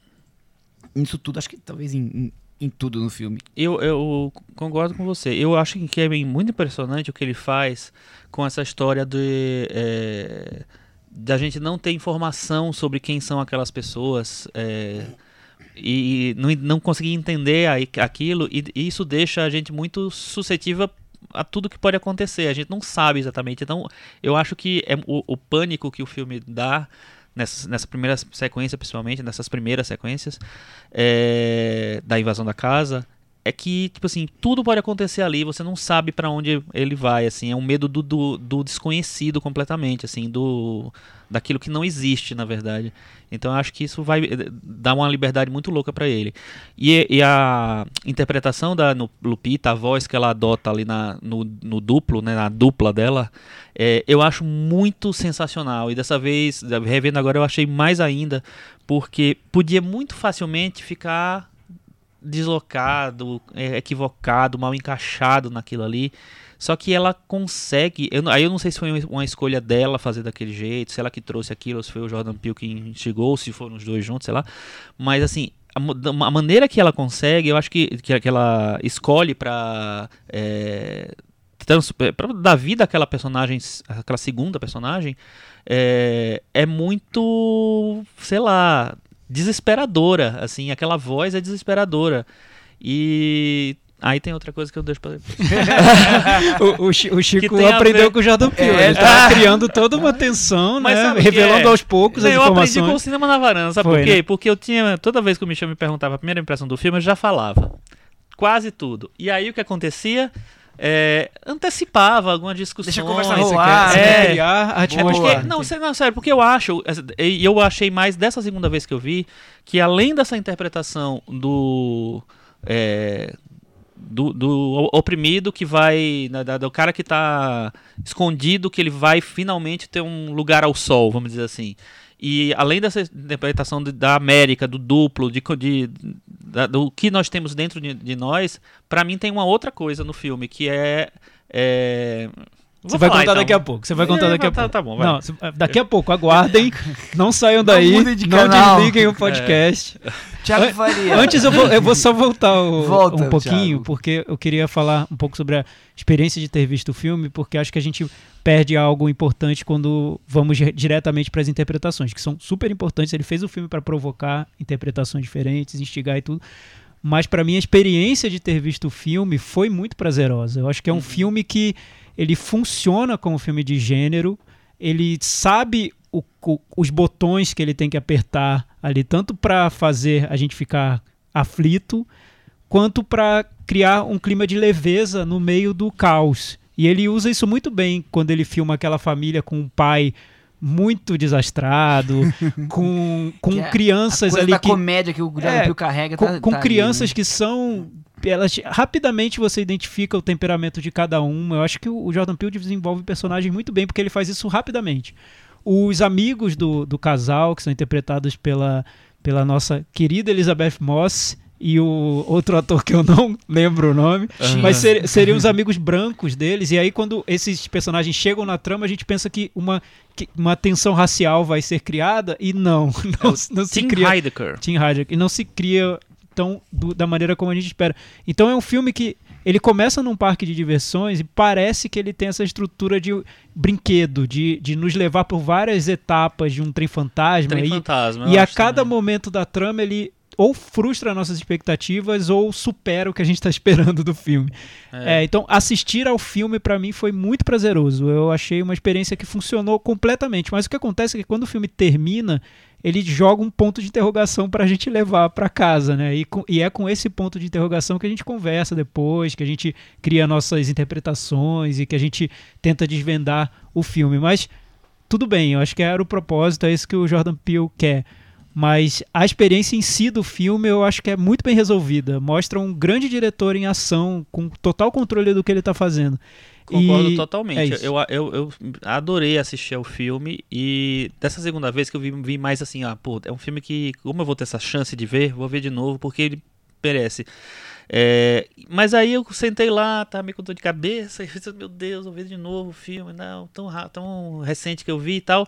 nisso tudo. Acho que talvez em, em, em tudo no filme. Eu, eu concordo com você. Eu acho que é muito impressionante o que ele faz com essa história de é, da gente não ter informação sobre quem são aquelas pessoas é, e não, não conseguir entender aquilo e, e isso deixa a gente muito suscetível a tudo que pode acontecer. A gente não sabe exatamente. Então, eu acho que é o, o pânico que o filme dá nessa, nessa primeira sequência, principalmente nessas primeiras sequências é, da invasão da casa, é que tipo assim tudo pode acontecer ali. Você não sabe pra onde ele vai. Assim, é um medo do, do, do desconhecido completamente, assim, do daquilo que não existe na verdade. Então eu acho que isso vai eh, dar uma liberdade muito louca pra ele. E, e a interpretação da no- Lupita, a voz que ela adota ali na, no, no duplo, né, na dupla dela, é, eu acho muito sensacional. E dessa vez, revendo agora, eu achei mais ainda, porque podia muito facilmente ficar deslocado, é, equivocado, mal encaixado naquilo ali. Só que ela consegue. Eu, aí eu não sei se foi uma escolha dela fazer daquele jeito, se ela que trouxe aquilo, se foi o Jordan Peele que instigou, ou se foram os dois juntos, sei lá. Mas assim, a, a maneira que ela consegue, eu acho que, que, que ela escolhe pra. É, trans- pra dar vida àquela personagem, aquela segunda personagem, é, é muito. sei lá desesperadora, assim, aquela voz é desesperadora. E aí tem outra coisa que eu deixo pra depois. O, o o Chico aprendeu ver- com o Jordan Peele. É, ele tá criando toda uma tensão, né? Revelando é? aos poucos as eu aprendi com o informações. cinema na varanda, sabe Foi, por quê? né? Porque eu tinha, toda vez que o Michel me perguntava a primeira impressão do filme, eu já falava. Quase tudo. E aí o que acontecia? É, antecipava alguma discussão. Deixa a conversa Você rolar. É. criar É porque, não, não, sério, porque eu acho, e eu achei mais dessa segunda vez que eu vi, que além dessa interpretação do. é, do, do oprimido que vai. da- da- do cara que tá escondido, que ele vai finalmente ter um lugar ao sol, vamos dizer assim. E além dessa interpretação da América, do duplo, de, de- da- do que nós temos dentro de, de nós, pra mim tem uma outra coisa no filme, que é. é... Você Vou vai falar, contar então. daqui a pouco. Você vai contar É, daqui a tá- pouco. tá bom, vai. Não, se- daqui a pouco, aguardem. Não saiam daí. mudem de não desliguem o podcast. Thiago An- Faria. Antes eu vou, eu vou só voltar o- Volta, um pouquinho, Thiago. porque eu queria falar um pouco sobre a experiência de ter visto o filme, porque acho que a gente perde algo importante quando vamos di- diretamente para as interpretações, que são super importantes. Ele fez o filme para provocar interpretações diferentes, instigar e tudo. Mas para mim a experiência de ter visto o filme foi muito prazerosa. Eu acho que é um filme que ele funciona como filme de gênero, ele sabe o- o- os botões que ele tem que apertar ali, tanto para fazer a gente ficar aflito, quanto para criar um clima de leveza no meio do caos. E ele usa isso muito bem quando ele filma aquela família com um pai muito desastrado, com, com Que é a- crianças a coisa ali da que comédia que o Jordan É, carrega com, tá, com tá ali, crianças né? que são elas rapidamente você identifica o temperamento de cada uma. Eu acho que o o Jordan Peele desenvolve personagens muito bem porque ele faz isso rapidamente. Os amigos do, do casal que são interpretados pela pela nossa querida Elizabeth Moss e o outro ator que eu não lembro o nome, Aham. mas ser- seriam os amigos brancos deles. E aí quando esses personagens chegam na trama, a gente pensa que uma que uma tensão racial vai ser criada e não, não, não se Tim cria Heidecker. Tim Heidecker, e não se cria tão do- da maneira como a gente espera. Então é um filme que ele começa num parque de diversões e parece que ele tem essa estrutura de brinquedo, de, de nos levar por várias etapas de um trem fantasma. Trem e fantasma. e a cada também. momento da trama ele ou frustra nossas expectativas ou supera o que a gente está esperando do filme. É, então, assistir ao filme para mim foi muito prazeroso. Eu achei uma experiência que funcionou completamente. Mas o que acontece é que quando o filme termina, ele joga um ponto de interrogação para a gente levar para casa, né? E, com- e é com esse ponto de interrogação que a gente conversa depois, que a gente cria nossas interpretações e que a gente tenta desvendar o filme. Mas tudo bem, eu acho que era o propósito, é isso que o Jordan Peele quer. Mas a experiência em si do filme eu acho que é muito bem resolvida. Mostra um grande diretor em ação, com total controle do que ele está fazendo. Concordo E é totalmente. isso. eu, eu, eu adorei assistir ao filme e dessa segunda vez que eu vi, vi mais assim, ah, pô, é um filme que, como eu vou ter essa chance de ver, vou ver de novo, porque ele merece. É, mas aí eu sentei lá, tava meio com dor de cabeça, e pensei, meu Deus, vou ver de novo o filme, não, tão, tão recente que eu vi e tal.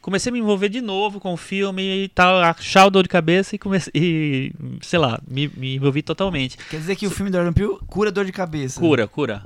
Comecei a me envolver de novo com o filme e tal, achar o dor de cabeça e comecei, e, sei lá, me, me envolvi totalmente. Quer dizer que o filme do Jordan Peele cura dor de cabeça. Cura, cura.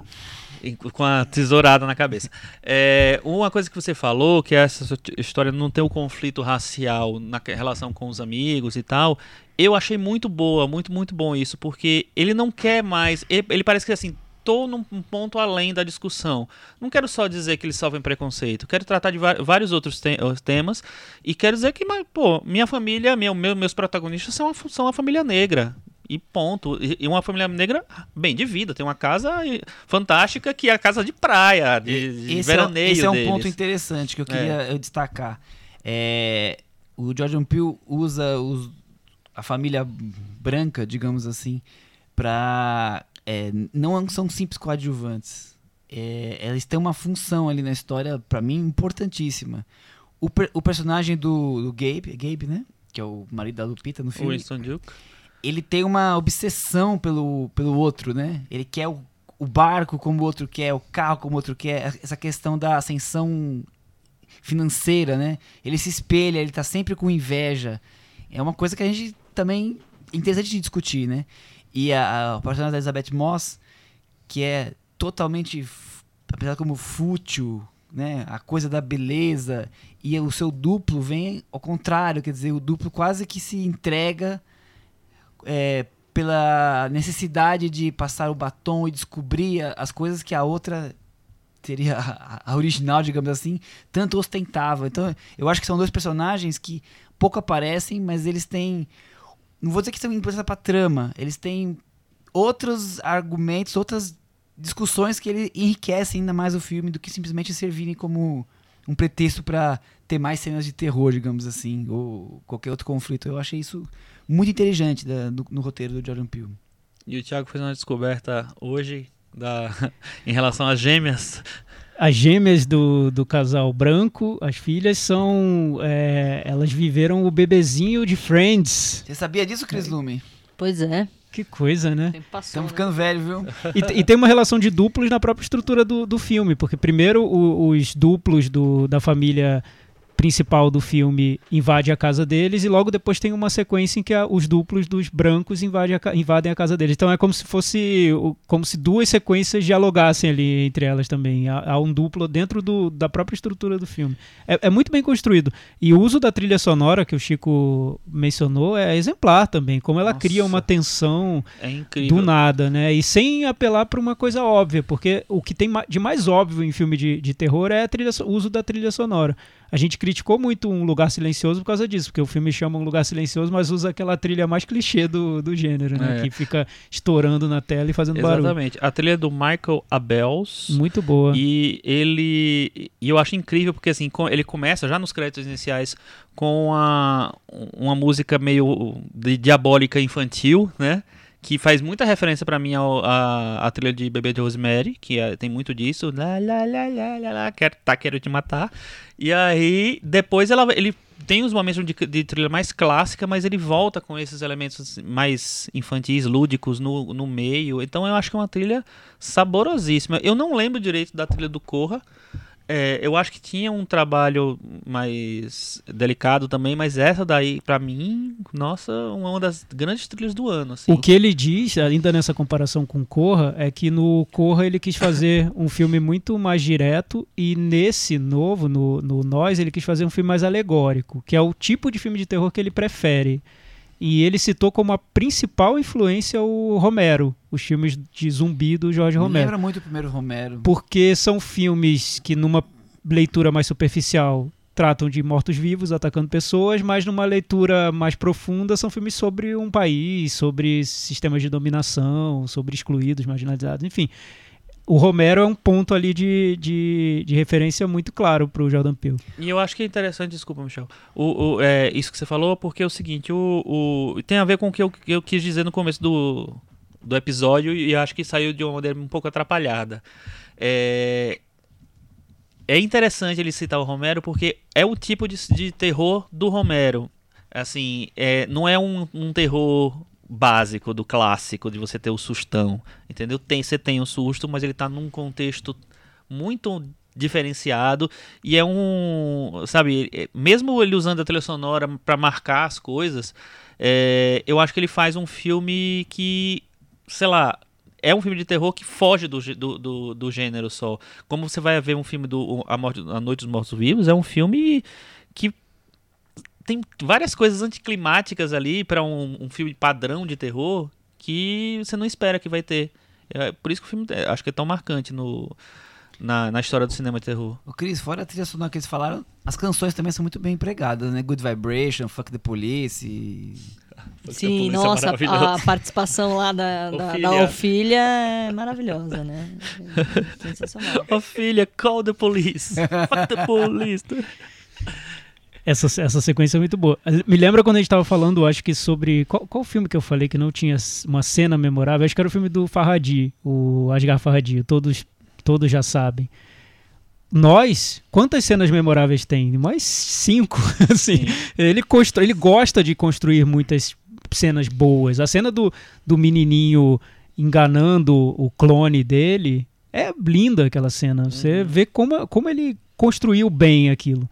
Com a tesourada na cabeça. É, uma coisa que você falou, que é essa história não ter o conflito racial na relação com os amigos e tal, eu achei muito boa, muito, muito bom isso, porque ele não quer mais. Ele, ele parece que assim. Tô num um ponto além da discussão. Não quero só dizer que eles sofrem preconceito. Quero tratar de vários outros te- os temas. E quero dizer que, mas, pô, minha família, meu, meu- meus protagonistas são, a- são uma família negra. E ponto. E uma família negra bem de vida. Tem uma casa fantástica que é a casa de praia, de, de esse é, veraneio esse é um deles. ponto interessante que eu queria eu destacar. É, o Jordan Peele usa os- a família branca, digamos assim, para não são simples coadjuvantes. É, eles têm uma função ali na história, para mim, importantíssima. O, per- o personagem do, do Gabe, é Gabe, né? Que é o marido da Lupita no filme Winston Duke. Ele tem uma obsessão pelo, pelo outro, né? Ele quer o, o barco como o outro quer, o carro como o outro quer, essa questão da ascensão financeira, né? Ele se espelha, ele tá sempre com inveja. É uma coisa que a gente também é interessante de discutir, né? E a, a personagem da Elizabeth Moss, que é totalmente, apesar como fútil, né, a coisa da beleza e o seu duplo vem ao contrário, quer dizer, o duplo quase que se entrega é, pela necessidade de passar o batom e descobrir as coisas que a outra seria a, original, digamos assim, tanto ostentava. Então, eu acho que são dois personagens que pouco aparecem, mas eles têm não vou dizer que são importantes pra trama, eles têm outros argumentos, outras discussões que ele enriquecem ainda mais o filme do que simplesmente servirem como um pretexto pra ter mais cenas de terror, digamos assim, ou qualquer outro conflito. Eu achei isso muito inteligente da- do- no roteiro do Jordan Peele. E o Thiago fez uma descoberta hoje da, em relação às gêmeas. As gêmeas do, do casal branco, as filhas, são. é, elas viveram o bebezinho de Friends. Você sabia disso, Chris Lume? Pois é. Que coisa, né? Passou. Estamos né? ficando velho, viu? E, e tem uma relação de duplos na própria estrutura do, do filme, porque primeiro o- os duplos do- da família principal do filme invadem a casa deles e logo depois tem uma sequência em que a- os duplos dos brancos invadem a, invadem a casa deles. Então é como se fosse como se duas sequências dialogassem ali entre elas também. Há, há um duplo dentro do- da própria estrutura do filme. É, é muito bem construído. E o uso da trilha sonora que o Chico mencionou é exemplar também, como ela Nossa. cria uma tensão É do nada, né? E sem apelar para uma coisa óbvia, porque o que tem de mais óbvio em filme de, de terror é trilha o uso da trilha sonora. A gente criticou muito um lugar silencioso por causa disso, porque o filme chama um lugar silencioso, mas usa aquela trilha mais clichê do, do gênero, né? É. Que fica estourando na tela e fazendo barulho. Exatamente. A trilha é do Michael Abels. Muito boa. E ele. E eu acho incrível porque assim, ele começa já nos créditos iniciais com a, uma música meio diabólica infantil, né? Que faz muita referência pra mim ao, a, a trilha de Bebê de Rosemary, que é- tem muito disso. Lá, lá, lá, lá, lá, lá, quero, tá, quero te matar. E aí, depois ela, ele tem os momentos de, de trilha mais clássica, mas ele volta com esses elementos mais infantis, lúdicos no, no meio. Então eu acho que é uma trilha saborosíssima. Eu não lembro direito da trilha do Corra. É, eu acho que tinha um trabalho mais delicado também, mas essa daí, pra mim, nossa, uma das grandes trilhas do ano. Assim. O que ele diz, ainda nessa comparação com Corra, é que no Corra ele quis fazer um filme muito mais direto e nesse novo, no, no Nós, ele quis fazer um filme mais alegórico, que é o tipo de filme de terror que ele prefere. E ele citou como a principal influência o Romero, os filmes de zumbi do Jorge Me Romero lembra muito o primeiro Romero. porque são filmes que numa leitura mais superficial tratam de mortos-vivos atacando pessoas, mas numa leitura mais profunda são filmes sobre um país, sobre sistemas de dominação, sobre excluídos, marginalizados, enfim. O Romero é um ponto ali de, de, de referência muito claro para o Jordan Peele. E eu acho que é interessante, desculpa, Michel, o, o- é, isso que você falou, porque é o seguinte, o, o- tem a ver com o que eu, eu quis dizer no começo do, do episódio e acho que saiu de uma maneira um pouco atrapalhada. É, é interessante ele citar o Romero porque é o tipo de, de terror do Romero. Assim, é, não é um, um terror básico do clássico de você ter o sustão, entendeu? Tem, você tem o susto, mas ele tá num contexto muito diferenciado e é um, sabe, é- mesmo ele usando a trilha sonora para marcar as coisas, é, eu acho que ele faz um filme que, sei lá, é um filme de terror que foge do, do, do, do gênero só. Como você vai ver um filme do A, Morte, a Noite dos Mortos Vivos, é um filme que tem várias coisas anticlimáticas ali para um, um filme padrão de terror que você não espera que vai ter. É por isso que o filme é, acho que é tão marcante no, na, na história do cinema de terror. Ô, Cris, fora a trilha sonora que eles falaram, as canções também são muito bem empregadas, né? Good Vibration, Fuck the Police. e- Sim, Polícia nossa, maravilhoso. a participação lá da, da, da Ofília. Ofília é maravilhosa, né? É Sensacional. Ô filha, call the police. Fuck the police. Essa, essa sequência é muito boa. Me lembra quando a gente tava falando, acho que sobre. Qual, qual filme que eu falei que não tinha uma cena memorável? Acho que era o filme do Farhadi, o Asghar Farhadi, todos, todos já sabem. Nós, quantas cenas memoráveis tem? Mais cinco, assim. Ele, constrói, ele gosta de construir muitas cenas boas. A cena do, do menininho enganando o clone dele é linda aquela cena. Você vê como, como ele construiu bem aquilo.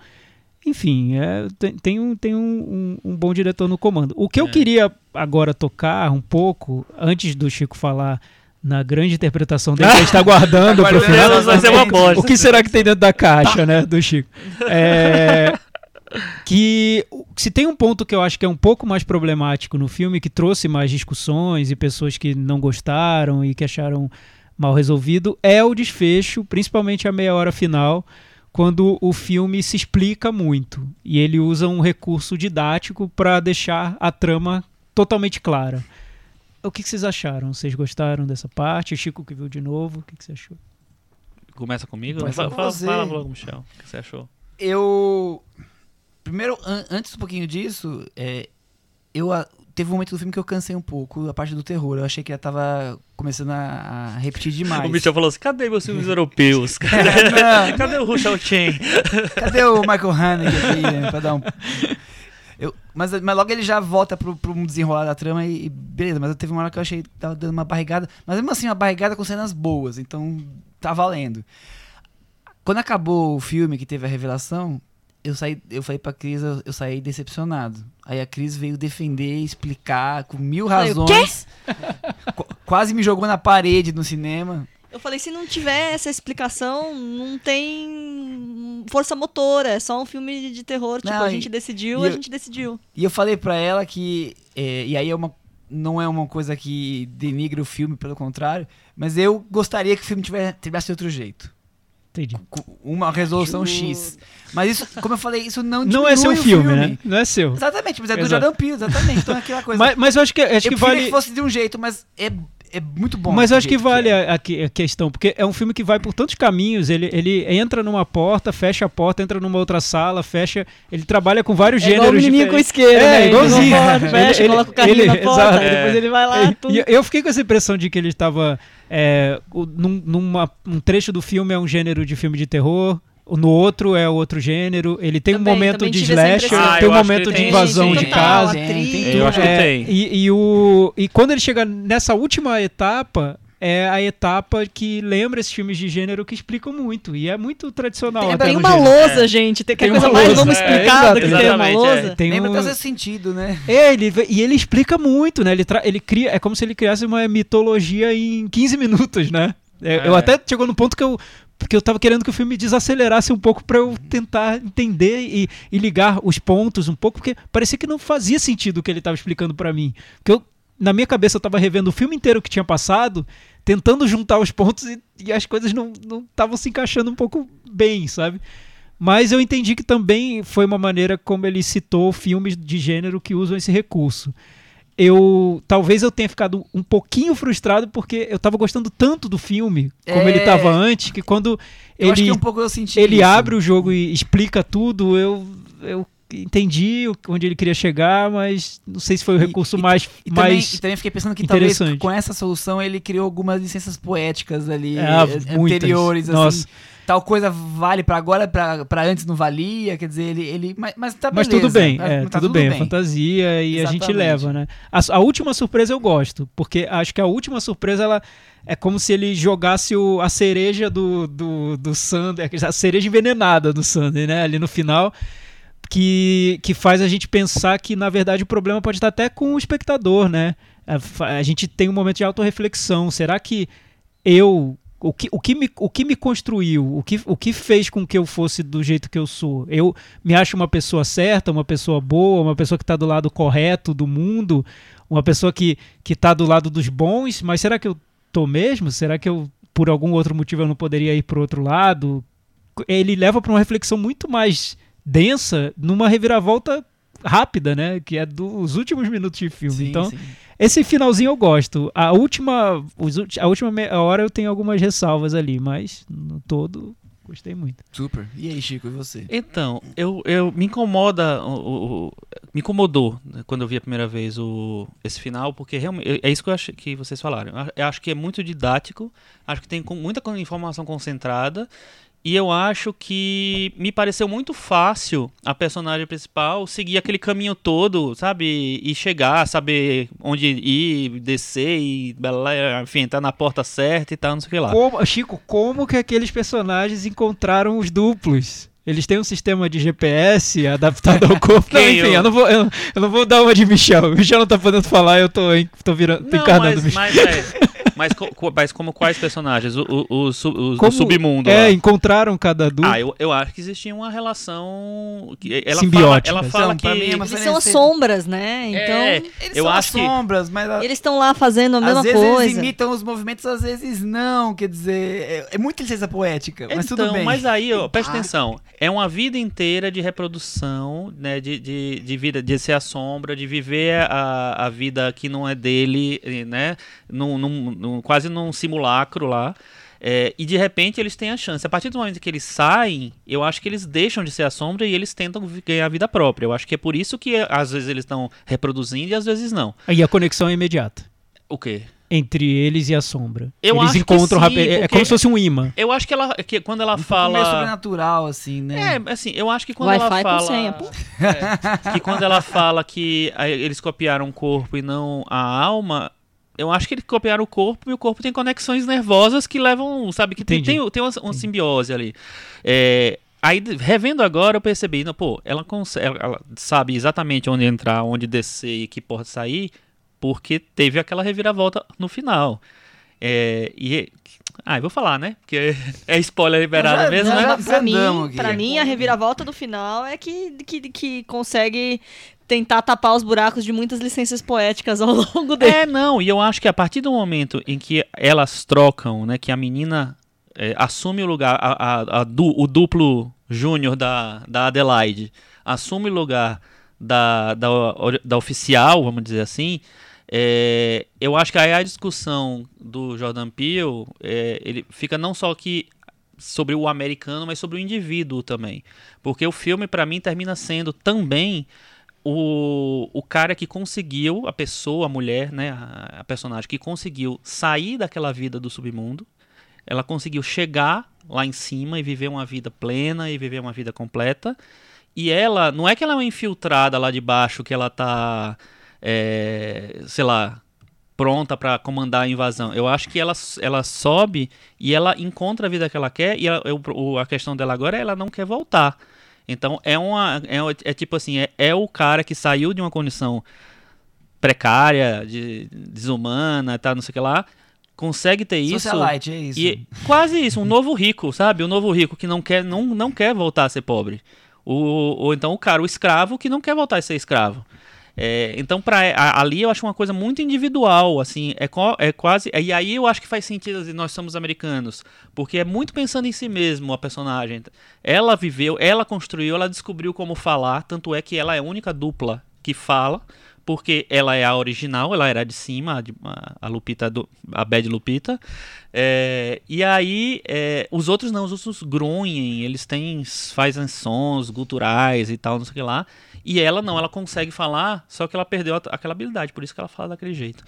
Enfim, é, tem, tem, um, tem um, um- um bom diretor no comando. O que eu É. queria agora tocar um pouco, antes do Chico falar na grande interpretação dele que a gente está guardando Tá pro guardando, final. Deus, vai ser uma bosta. O que será que tem dentro da caixa, né, do Chico? É, que se tem um ponto que eu acho que é um pouco mais problemático no filme, que trouxe mais discussões e pessoas que não gostaram e que acharam mal resolvido, é o desfecho, principalmente a meia hora final, quando o filme se explica muito e ele usa um recurso didático para deixar a trama totalmente clara. O que, que vocês acharam? Vocês gostaram dessa parte? O Chico que viu de novo, o que, que você achou? Começa comigo? Começa fala, com fala, fala logo, Michel. O que você achou? Eu. Primeiro, an- antes um pouquinho disso, é, eu teve um momento do filme que eu cansei um pouco a parte do terror. Eu achei que já tava começando a, a repetir demais. O Michel falou assim: cadê meus filmes europeus? Cadê, cadê o Russell Chen? Cadê o Michael Haneke aqui, né, pra dar um... Eu, mas, mas logo ele já volta pro, pro desenrolar da trama e, e beleza, mas eu teve uma hora que eu achei que tava dando uma barrigada, mas mesmo assim uma barrigada com cenas boas, então tá valendo. Quando acabou o filme, que teve a revelação, eu saí, eu falei pra Cris, eu, eu saí decepcionado. Aí a Cris veio defender, explicar com mil razões. Qu- quase me jogou na parede no cinema. Eu falei, se não tiver essa explicação, não tem força motora, é só um filme de terror, tipo, Não, a gente decidiu, a eu- gente decidiu. E eu falei pra ela que. é, e aí é uma, não é uma coisa que denigre o filme, pelo contrário. Mas eu gostaria que o filme tivesse, tivesse outro jeito. Entendi. Uma resolução X. Mas isso, como eu falei, isso não Não é seu o filme, né? Não é seu. Exatamente, mas é do Exato. Jordan Peele, exatamente. Então é aquela coisa. Mas, mas eu acho que, acho eu que vale. que fosse de um jeito, mas é, é muito bom. Mas eu acho que vale é. a, a que- questão, porque é um filme que vai por tantos caminhos. Ele, ele entra numa porta, fecha a porta, entra numa outra sala, fecha. Ele trabalha com vários É igual o gêneros. menininho com isqueiro, É, né? Ele igualzinho. pode, fecha, Ele- coloca o carrinho ele- na porta, exato. aí depois ele vai lá, E- e eu fiquei com essa impressão de que ele estava. É, num, numa- um trecho do filme é um gênero de filme de terror. No outro é outro gênero. Ele tem Também- um momento de slasher. Ah, tem um momento de tem, invasão de casa. Tem, tem Eu acho que É, tem. E, e o, e quando ele chega nessa última etapa, é a etapa que lembra esses filmes de gênero que explicam muito. E é muito tradicional. Tem, até tem no uma gênero. lousa, É. gente. Tem, Tem coisa uma mais é, explicada exato, que tem uma é. lousa. Tem Lembra um- sentido, né? É, ele, e ele explica muito, né? Ele, tra- ele cria. É como se ele criasse uma mitologia em 15 minutos, né? É, Eu É. até chegou no ponto que eu. Porque eu tava querendo que o filme desacelerasse um pouco pra eu tentar entender e, e ligar os pontos um pouco, porque parecia que não fazia sentido o que ele tava explicando pra mim. Porque eu, na minha cabeça, eu tava revendo o filme inteiro que tinha passado, tentando juntar os pontos e, e as coisas não estavam se encaixando um pouco bem, sabe? Mas eu entendi que também foi uma maneira como ele citou filmes de gênero que usam esse recurso. Eu talvez eu tenha ficado um pouquinho frustrado porque eu tava gostando tanto do filme como É. ele tava antes que quando Eu ele um pouco eu senti ele isso. abre o jogo e explica tudo, eu eu entendi onde ele queria chegar, mas não sei se foi o E- recurso e- mais E também, mais e também fiquei pensando que talvez com essa solução ele criou algumas licenças poéticas ali Ah, eh, muitas. anteriores, Nossa. Tal coisa vale pra agora, pra, pra antes não valia, quer dizer, ele. ele mas, mas tá Mas beleza. tudo bem, tá- é, tá tudo, bem, é fantasia e a gente Exatamente. leva, né? A, a última surpresa eu gosto, porque acho que a última surpresa ela é como se ele jogasse o, a cereja do, do, do Sander, a cereja envenenada do Sander, né? Ali no final, que, que faz a gente pensar que, na verdade, o problema pode estar até com o espectador, né? A, a gente tem um momento de autorreflexão. Será que eu. O que, o, que me, o que me construiu, o que, o que fez com que eu fosse do jeito que eu sou? Eu me acho uma pessoa certa, uma pessoa boa, uma pessoa que está do lado correto do mundo, uma pessoa que está do lado dos bons, mas será que eu tô mesmo? Será que eu, por algum outro motivo, eu não poderia ir para outro lado? Ele leva para uma reflexão muito mais densa numa reviravolta rápida, né? Que é dos últimos minutos de filme. Sim, então, sim. Esse finalzinho eu gosto. A última, a última meia hora eu tenho algumas ressalvas ali, mas no todo gostei muito. Super. E aí, Chico, e você? Então, eu, eu me incomoda, o, o- me incomodou né, quando eu vi a primeira vez o, esse final, porque realmente é isso que eu acho que vocês falaram. Eu acho que é muito didático, acho que tem com- muita informação concentrada. E eu acho que me pareceu muito fácil a personagem principal seguir aquele caminho todo, sabe? E chegar, saber onde ir, descer e, enfim, entrar na porta certa e tal, não sei o que lá. Como, Chico, como que aqueles personagens encontraram os duplos? Eles têm um sistema de GPS adaptado ao corpo. Não, enfim, eu- eu não, vou, eu, eu não vou dar uma de Michel. O Michel não tá podendo falar, eu tô, tô, virando, tô Não, encarnando o mas, Michel. mas é, Mas, co- co- mas como quais personagens? O, o, o, o- Como- submundo É, lá. encontraram cada dupla. Ah, eu, eu acho que existia uma relação. Que ela Simbiótica. Fala, ela fala Então, que. pra mim é uma Eles são as sombras, né? Então, É, Eles Eu são acho as que- sombras, mas a- eles estão lá fazendo a mesma às vezes coisa. eles imitam os movimentos, às vezes não. Quer dizer, é, é muita licença poética, mas tudo Então, bem. mas aí, ó, presta Ah. atenção. É uma vida inteira de reprodução, né? De, de, de vida, de ser a sombra, de viver a, a vida que não é dele, né? Num, num- num- quase num simulacro lá. É, e de repente eles têm a chance. A partir do momento que eles saem, eu acho que eles deixam de ser a sombra e eles tentam ganhar vida própria. Eu acho que é por isso que às vezes eles estão reproduzindo e às vezes não. Aí a conexão é imediata. O quê? Entre eles e a sombra. Eu eles acho que encontram sim, é- É como se fosse um imã. Eu acho que ela, que quando ela um pouco meio fala. sobrenatural, assim, né? É, assim, eu acho que quando ela Wi-Fi com fala. senha, pum. É, que quando ela fala que ah, eles copiaram o corpo e não a alma. Eu acho que eles copiaram o corpo e o corpo tem conexões nervosas que levam, sabe, que tem, Entendi. tem, tem uma, uma simbiose ali. É, aí, revendo agora, eu percebi, não, pô, ela, consegue, ela, sabe exatamente onde entrar, onde descer e que porta sair, porque teve aquela reviravolta no final. É, e. Ah, eu vou falar, né? Porque é spoiler liberado Já- mesmo, já- né? pra mim, pra mim, a reviravolta do final é que, que, que consegue tentar tapar os buracos de muitas licenças poéticas ao longo dele. É, não, e eu acho que a partir do momento em que elas trocam, né, que a menina é, assume o lugar, a, a- a du- o duplo júnior da, da Adelaide assume o lugar da, da, da oficial, vamos dizer assim, é, eu acho que aí a discussão do Jordan Peele, é, ele fica não só que sobre o americano, mas sobre o indivíduo também. Porque o filme, pra mim, termina sendo também o, o cara que conseguiu, a pessoa, a mulher, né, a, a personagem que conseguiu sair daquela vida do submundo, ela conseguiu chegar lá em cima e viver uma vida plena e viver uma vida completa. E ela, não é que ela é uma infiltrada lá de baixo, que ela tá, é, sei lá, pronta pra comandar a invasão. Eu acho que ela, ela sobe e ela encontra a vida que ela quer e ela- o- a questão dela agora é ela não quer voltar. Então é uma é, é tipo assim, é, é o cara que saiu de uma condição precária, de, desumana, tá, não sei o que lá, consegue ter isso. Socialite, é isso. E quase isso, um novo rico, sabe? Um novo rico que não quer, não, não quer voltar a ser pobre. O, ou então o cara, o escravo, que não quer voltar a ser escravo. É, então, pra, a- ali eu acho uma coisa muito individual, assim, é, co- é quase. E aí eu acho que faz sentido assim, nós somos americanos, porque é muito pensando em si mesmo a personagem. Ela viveu, ela construiu, ela descobriu como falar, tanto é que ela é a única dupla que fala, porque ela é a original, ela era de cima, a, Lupita, do, a Bad Lupita. É, e aí, é, os outros não, os outros grunhem, eles têm, fazem sons guturais e tal, não sei o que lá. E ela não, ela consegue falar, só que ela perdeu aquela habilidade, por isso que ela fala daquele jeito.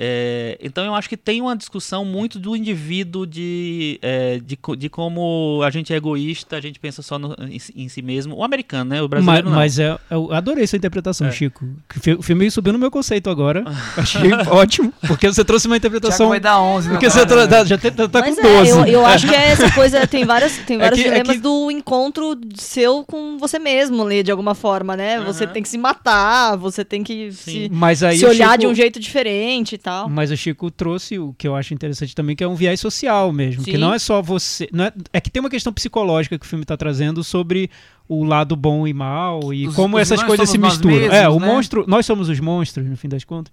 É, então eu acho que tem uma discussão muito do indivíduo de, é, de, de como a gente é egoísta, a gente pensa só no- em, si- em si mesmo. O americano, né? O brasileiro Mas, não. é, eu adorei sua interpretação, É. Chico. O fi- O filme subiu no meu conceito agora. Achei ótimo, porque você trouxe uma interpretação. vai dar 11. Porque você né? já tá, tá- tá Mas com é, 12. eu, eu acho que é essa coisa, tem vários, tem É vários que- é dilemas que- do encontro seu com você mesmo, ali, de alguma forma, né? Você Aham. tem que se matar, você tem que Sim. se, Mas aí se olhar Chico- de um jeito diferente e tal. Mas o Chico trouxe o que eu acho interessante também, que é um viés social mesmo. Que Sim. não é só você. Não é, é que tem uma questão psicológica que o filme está trazendo sobre o lado bom e mal e Os- como os essas coisas se misturam. mesmos, é, o né? monstro. Nós somos os monstros, no fim das contas.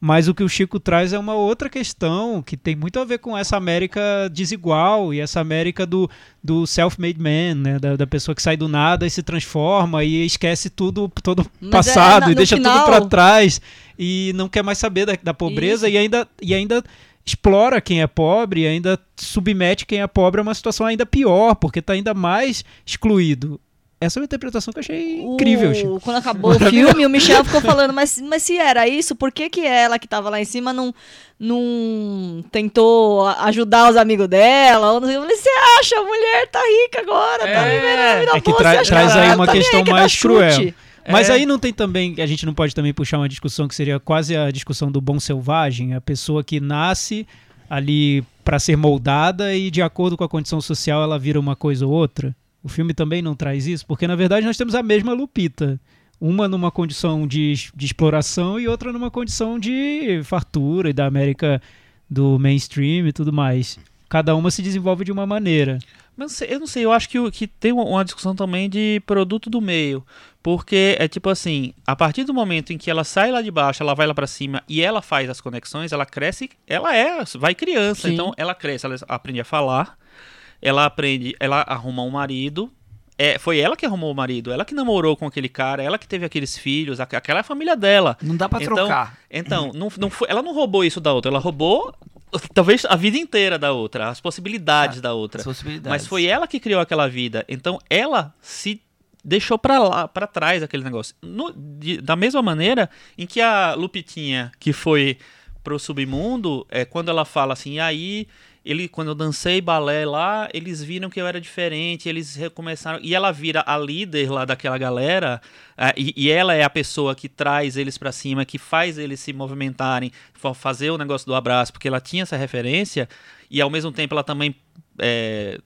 Mas o que o Chico traz é uma outra questão que tem muito a ver com essa América desigual e essa América do, do self-made man, né? Da, da pessoa que sai do nada e se transforma e esquece tudo, todo Mas passado é, na- e deixa final- tudo pra trás e não quer mais saber da, da pobreza Isso. e ainda, e ainda explora quem é pobre e ainda submete quem é pobre a uma situação ainda pior, porque tá ainda mais excluído. Essa é uma interpretação que eu achei incrível, O- Chico. Quando acabou o filme, o Michel ficou falando, mas, mas se era isso, por que, que ela que tava lá em cima não, não tentou ajudar os amigos dela? Ou não sei. Eu falei, você acha? A mulher tá rica agora, tá É, vivendo a vida é que boa, tra- você acha traz aí uma tá questão aí que mais cruel. Mas É. aí não tem também, a gente não pode também puxar uma discussão que seria quase a discussão do bom selvagem, a pessoa que nasce ali para ser moldada e de acordo com a condição social ela vira uma coisa ou outra. O filme também não traz isso, porque na verdade nós temos a mesma Lupita. Uma numa condição de, de exploração e outra numa condição de fartura e da América do mainstream e tudo mais. Cada uma se desenvolve de uma maneira. Mas eu não sei, eu acho que, que tem uma- discussão também de produto do meio. Porque é tipo assim, a partir do momento em que ela sai lá de baixo, ela vai lá pra cima e ela faz as conexões, ela cresce, ela é, vai criança. Sim. Então ela cresce, ela aprende a falar, ela aprende, ela arruma um marido. É, foi ela que arrumou o marido, ela que namorou com aquele cara, ela que teve aqueles filhos, aqu- aquela é a família dela. Não dá pra Então, trocar. Então, não, não foi, ela não roubou isso da outra, ela roubou talvez a vida inteira da outra, as possibilidades da outra. As possibilidades. Mas foi ela que criou aquela vida. Então ela se deixou pra lá, para trás aquele negócio. No- de- da mesma maneira em que a Lupitinha, que foi pro submundo, é quando ela fala assim, e aí ele quando eu dancei balé lá, eles viram que eu era diferente, eles recomeçaram e ela vira a líder lá daquela galera, ah, e, e ela é a pessoa que traz eles pra cima, que faz eles se movimentarem, fa- fazer o negócio do abraço, porque ela tinha essa referência e ao mesmo tempo ela também é,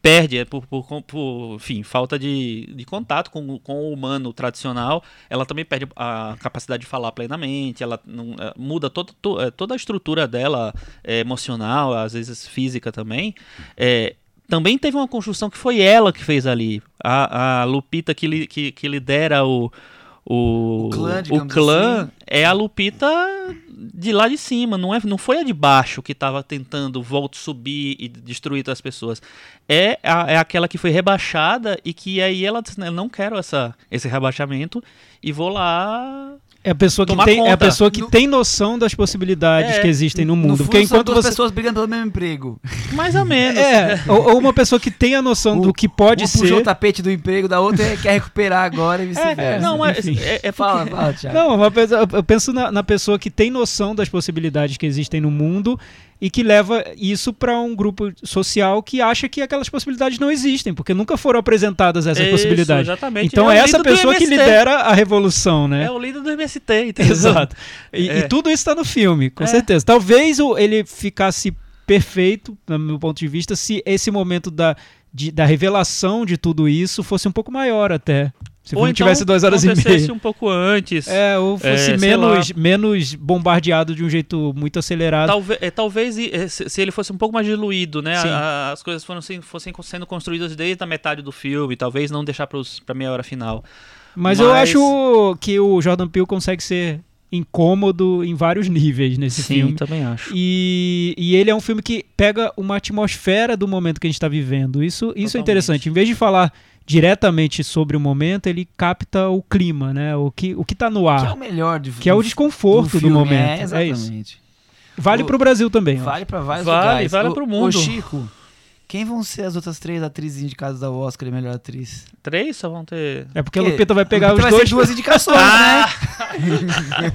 perde é, por, por, por, enfim, falta de, de contato com, com o humano tradicional. Ela também perde a capacidade de falar plenamente, ela não, é, muda todo, to- é, toda a estrutura dela é, emocional, às vezes física também. É, também teve uma construção que foi ela que fez ali. A, a Lupita que, li, que, que lidera o. O, O clã, o clã assim. é a Lupita de lá de cima, não, é, não foi a de baixo que estava tentando voltar, subir e destruir outras pessoas. É, a- é aquela que foi rebaixada e que aí ela disse, "Eu não quero essa, esse rebaixamento e vou lá É a pessoa que, tem, é a pessoa que No- tem noção das possibilidades É, que existem no No mundo. fundo, Porque enquanto duas você. pessoas brigando pelo mesmo emprego. mais ou menos. É, ou, ou uma pessoa que tem a noção O- do que pode um puxou ser. o tapete do emprego da outra e quer recuperar agora e É, vice-versa. não, mas é, é Fala, fala, Thiago. Não, uma eu penso na, na pessoa que tem noção das possibilidades que existem no mundo e que leva isso para um grupo social que acha que aquelas possibilidades não existem, porque nunca foram apresentadas essas Isso, possibilidades. exatamente. Então É é essa pessoa que lidera a revolução, né? É o líder do MST, entendeu? Exato. E, É. e tudo isso está no filme, com É. certeza. Talvez ele ficasse perfeito, no meu ponto de vista, se esse momento da, de- da revelação de tudo isso fosse um pouco maior até. Se o Ou filme então tivesse duas horas e meia. um pouco antes. É, ou fosse É, menos, menos bombardeado de um jeito muito acelerado. Talvez, é, talvez é, se ele fosse um pouco mais diluído, né? Sim. A- as coisas foram, fossem sendo construídas desde a metade do filme, talvez não deixar para meia hora final. Mas, eu mas- acho que o Jordan Peele consegue ser incômodo em vários níveis nesse Sim, filme. também acho. E, e ele é um filme que pega uma atmosfera do momento que a gente está vivendo. Isso, isso é interessante. Em vez de falar diretamente sobre o momento, ele capta o clima, né? O que, o que tá no Que é o ar. melhor de Que é o desconforto do, filme, momento. É, É, isso. exatamente. Vale O- pro Brasil também. Vale pra vários Vale, lugares. vale pro Ô, mundo. Chico, quem vão ser as outras três atrizes indicadas ao Oscar de melhor atriz? Três só vão ter. É porque a Lupita vai pegar Lupita os vai dois. ser duas indicações, Ah! né?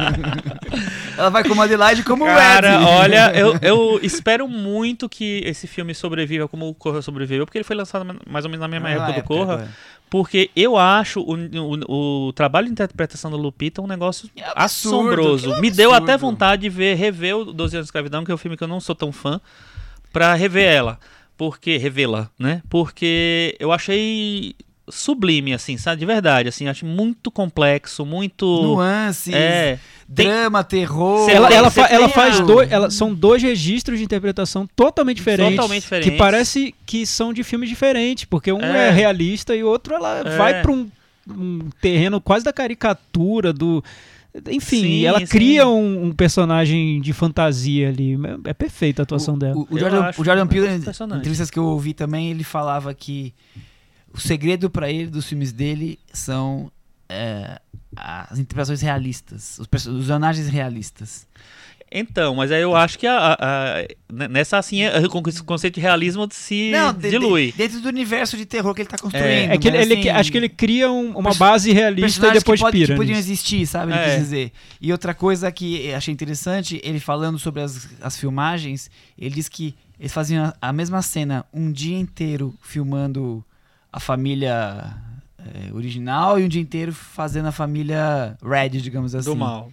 Ela vai como Adelaide e como Cara, Red. olha, eu, eu espero muito que esse filme sobreviva como o Corra sobreviveu, porque ele foi lançado mais ou menos na mesma Na época do Corra. agora. Porque eu acho o, o, o trabalho de interpretação da Lupita um negócio É absurdo, assombroso. Me deu até vontade de ver, rever o 12 anos de escravidão, que é um filme que eu não sou tão fã, pra rever ela. Porque, revê-la, né? Porque eu achei sublime, assim, sabe? De verdade, assim, acho muito complexo, muito... Nuances, É, tem- drama, terror. Ela, ela, fa- ela faz a- dois. Ela, são dois registros de interpretação totalmente diferentes. Totalmente diferentes. Que parece que são de filmes diferentes. Porque um é, É. realista e o outro ela É. vai para um, um terreno quase da caricatura, do. Enfim, Sim, ela sim. cria um, um personagem de fantasia ali. É é perfeita a atuação dela. O, o Jordan, o Peele, negócio em entrevistas que eu ouvi também, ele falava que o segredo pra ele dos filmes dele são é, as interpretações realistas, os personagens realistas. Então, mas aí eu acho que a, a- a- n- nessa assim é- o conceito de realismo se de- dilui. de- dentro do universo de terror que ele tá construindo. É que ele, ele- assim, acho que ele cria um- uma base realista e depois que, pode- pira. que podiam existir, sabe? Ele É. quis dizer. E outra coisa que achei interessante, ele falando sobre as, as filmagens, ele diz que eles faziam a, a mesma cena um dia inteiro filmando a família é, original e um dia inteiro fazendo a família Red, digamos assim. Do mal.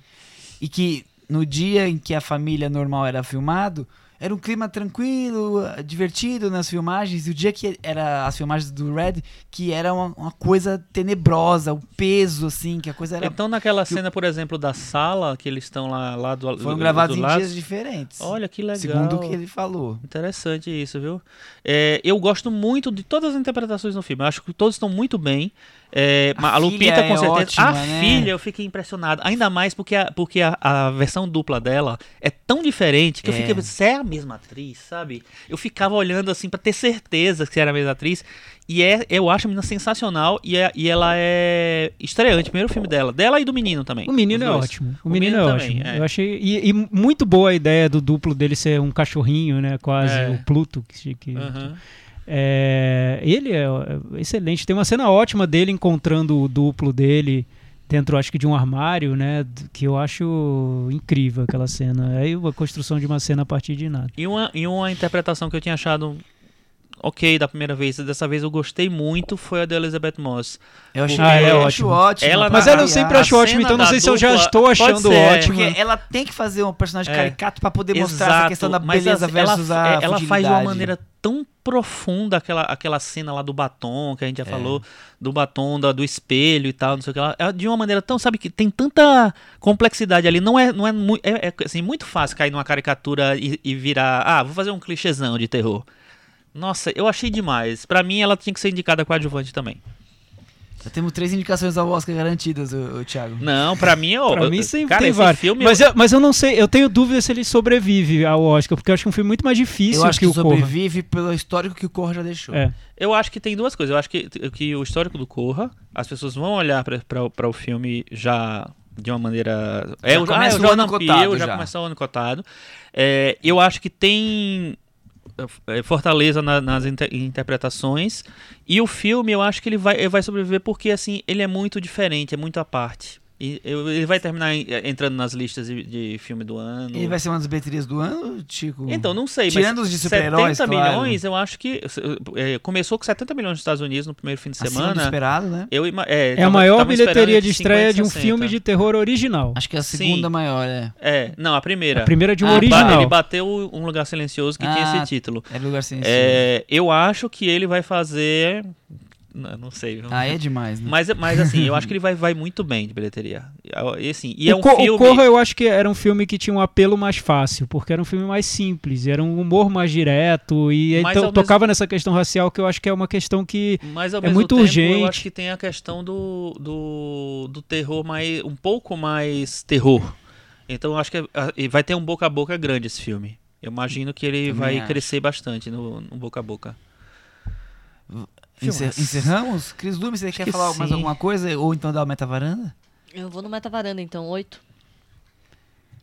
E que no dia em que a família normal era filmado, era um clima tranquilo, divertido nas filmagens. E o dia que era as filmagens do Red, que era uma, uma coisa tenebrosa, o peso, assim, que a coisa era. Então, naquela cena, por exemplo, da sala, que eles estão lá, lá do Foram do, gravados do em lado. dias diferentes. Olha que legal. Segundo o que ele falou. Interessante isso, viu? É, eu gosto muito de todas as interpretações no filme. Eu acho que todos estão muito bem. É, A a, Lupita, filha com é certeza. ótima, a né? filha, eu fiquei impressionado. Ainda mais porque a, porque a, a versão dupla dela é tão diferente que eu É. fiquei. Você é a mesma atriz, sabe? Eu ficava olhando assim pra ter certeza que era a mesma atriz. E é, eu acho a menina sensacional. E, é- e ela é estreante, primeiro filme dela. Dela e do menino também. O menino é ótimo. O, O menino, menino é também, ótimo. é. Eu achei. E, e muito boa a ideia do duplo dele ser um cachorrinho, né? Quase É. o Pluto. Que, que- Aham. É, ele é, é excelente. Tem uma cena ótima dele encontrando o duplo dele dentro, acho que de um armário, né? Que eu acho incrível aquela cena. Aí a construção de uma cena a partir de nada. E uma, e uma interpretação que eu tinha achado ok da primeira vez, dessa vez eu gostei muito, foi a de Elizabeth Moss. Eu achei Ah, ela é acho ótimo. Ela Mas ela eu sempre acho ótimo, então não da sei se eu já estou achando ser, ótimo. Porque ela tem que fazer um personagem É. caricato pra poder mostrar essa Exato, questão da mas beleza assim, versus ela, a é, Ela faz de uma maneira tão profunda aquela, aquela cena lá do batom, que a gente já É. falou, do batom, da, do espelho e tal, não sei o que lá. É de uma maneira tão, sabe, que tem tanta complexidade ali. Não é, não é, é, é, assim, muito fácil cair numa caricatura e, e virar, ah, vou fazer um clichêzão de terror. Nossa, eu achei demais. Pra mim, ela tinha que ser indicada coadjuvante também. Já temos três indicações ao Oscar garantidas, o, Thiago. Não, pra mim, ó, Pra eu- mim sempre cara, tem vários. filme Mas eu, mas eu não sei, eu tenho dúvida se ele sobrevive ao Oscar, porque eu acho que é um filme muito mais difícil Eu acho que, que, o Corra. sobrevive pelo histórico que o Corra já deixou. É. Eu acho que tem duas coisas. Eu acho que, que o histórico do Corra, as pessoas vão olhar para o filme já de uma maneira. É, Já o, começa ah, é o ano cotado Peele, já, já. começou o ano cotado. É, eu acho que tem é, fortaleza na- nas inter- interpretações. E o filme, eu acho que ele vai, ele vai sobreviver porque assim ele é muito diferente, é muito à parte. E ele vai terminar em- entrando nas listas de, de filme do ano. Ele vai ser uma das bilheterias do ano, Chico? Então, não sei, Tirando mas os de super-heróis, 70 claro. milhões, eu acho que é, começou com 70 milhões nos Estados Unidos no primeiro fim de Acima semana. esperado, né? Eu, ima- é, É a tava- maior tava esperando bilheteria de estreia 50 de um 60. filme de terror original. Acho que é a Sim. segunda maior, é. É, não, a primeira. A primeira de um Ah, original. Ele bateu Um Lugar Silencioso que tinha Ah, esse título. É lugar sem É, eu acho que ele vai fazer. Não, não sei. Ah, é demais, né? Mas, mas assim, eu acho que ele vai, vai muito bem de bilheteria. E, assim, e é o, um Co- o filme. Corra eu acho que era um filme que tinha um apelo mais fácil, porque era um filme mais simples, era um humor mais direto e Mas então, ao mesmo- tocava nessa questão racial que eu acho que é uma questão que Mas ao É mesmo muito tempo, urgente. eu acho que tem a questão do, do, do terror mais. um pouco mais terror. Então eu acho que e vai ter um boca a boca grande esse filme. Eu imagino que ele Também vai acho. crescer bastante no, no boca a boca. Encer- encerramos? Cris Dume, você quer que falar mais sim. alguma coisa? Ou então dar o metavaranda? Eu vou no metavaranda, então, oito.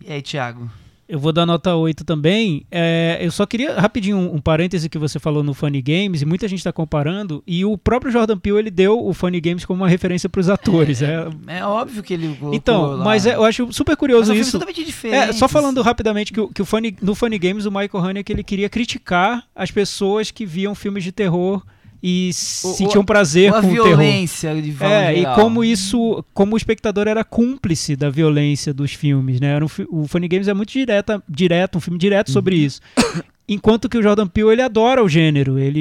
E aí, Thiago? eu vou dar nota 8 também. É, eu só queria rapidinho um, um parêntese que você falou no Funny Games e muita gente está comparando e o próprio Jordan Peele ele deu o Funny Games como uma referência para os atores. É, É óbvio que ele então, lá. mas é- eu acho super Mas curioso filmes isso. totalmente diferentes. É, só falando rapidamente que, o- que o Funny- no Funny Games o Michael Haneke ele queria criticar as pessoas que viam filmes de terror e O- sentiam o- prazer a com o terror. violência de forma É, e geral. como isso, como o espectador era cúmplice da violência dos filmes, né? Um o Funny Games é muito direta, direto, um filme direto sobre isso. Enquanto que o Jordan Peele ele adora o gênero, ele,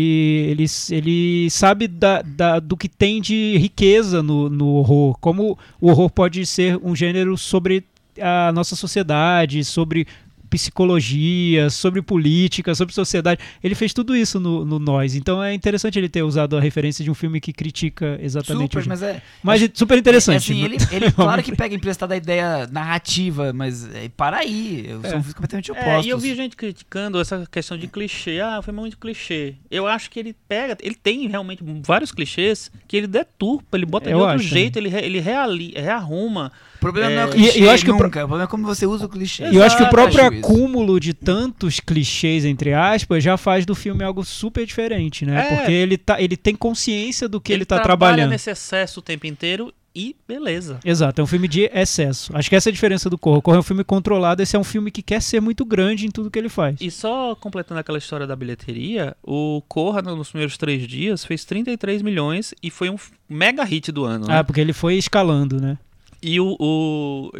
ele, ele sabe da, da- do que tem de riqueza no, no horror, como o horror pode ser um gênero sobre a nossa sociedade, sobre psicologia, sobre política, sobre sociedade. Ele fez tudo isso no, no Nós. Então é interessante ele ter usado a referência de um filme que critica exatamente o Super, mas é... Mas é super interessante. É, assim, ele, ele claro que pega emprestada a ideia narrativa, mas é, para aí. São filmes completamente É, opostos. e eu vi gente criticando essa questão de clichê. Ah, foi muito clichê. Eu acho que ele pega, ele tem realmente vários clichês que ele deturpa, ele bota Eu de outro acho jeito, ele, re- ele reali, rearruma. O problema não é o É, clichê eu acho que o pro- nunca. O problema é como você usa o clichê. E eu acho que o próprio acho isso. acúmulo de tantos clichês, entre aspas, já faz do filme algo super diferente, né? É. Porque ele, tá, ele tem consciência do que ele, tá trabalha trabalhando. nesse excesso o tempo inteiro e beleza. Exato, é um filme de excesso. Acho que essa é a diferença do Corra. O Corra é um filme controlado, esse é um filme que quer ser muito grande em tudo que ele faz. E só completando aquela história da bilheteria, o Corra nos primeiros três dias fez 33 milhões e foi um mega hit do ano. né? Ah, porque ele foi escalando, né? E o, o-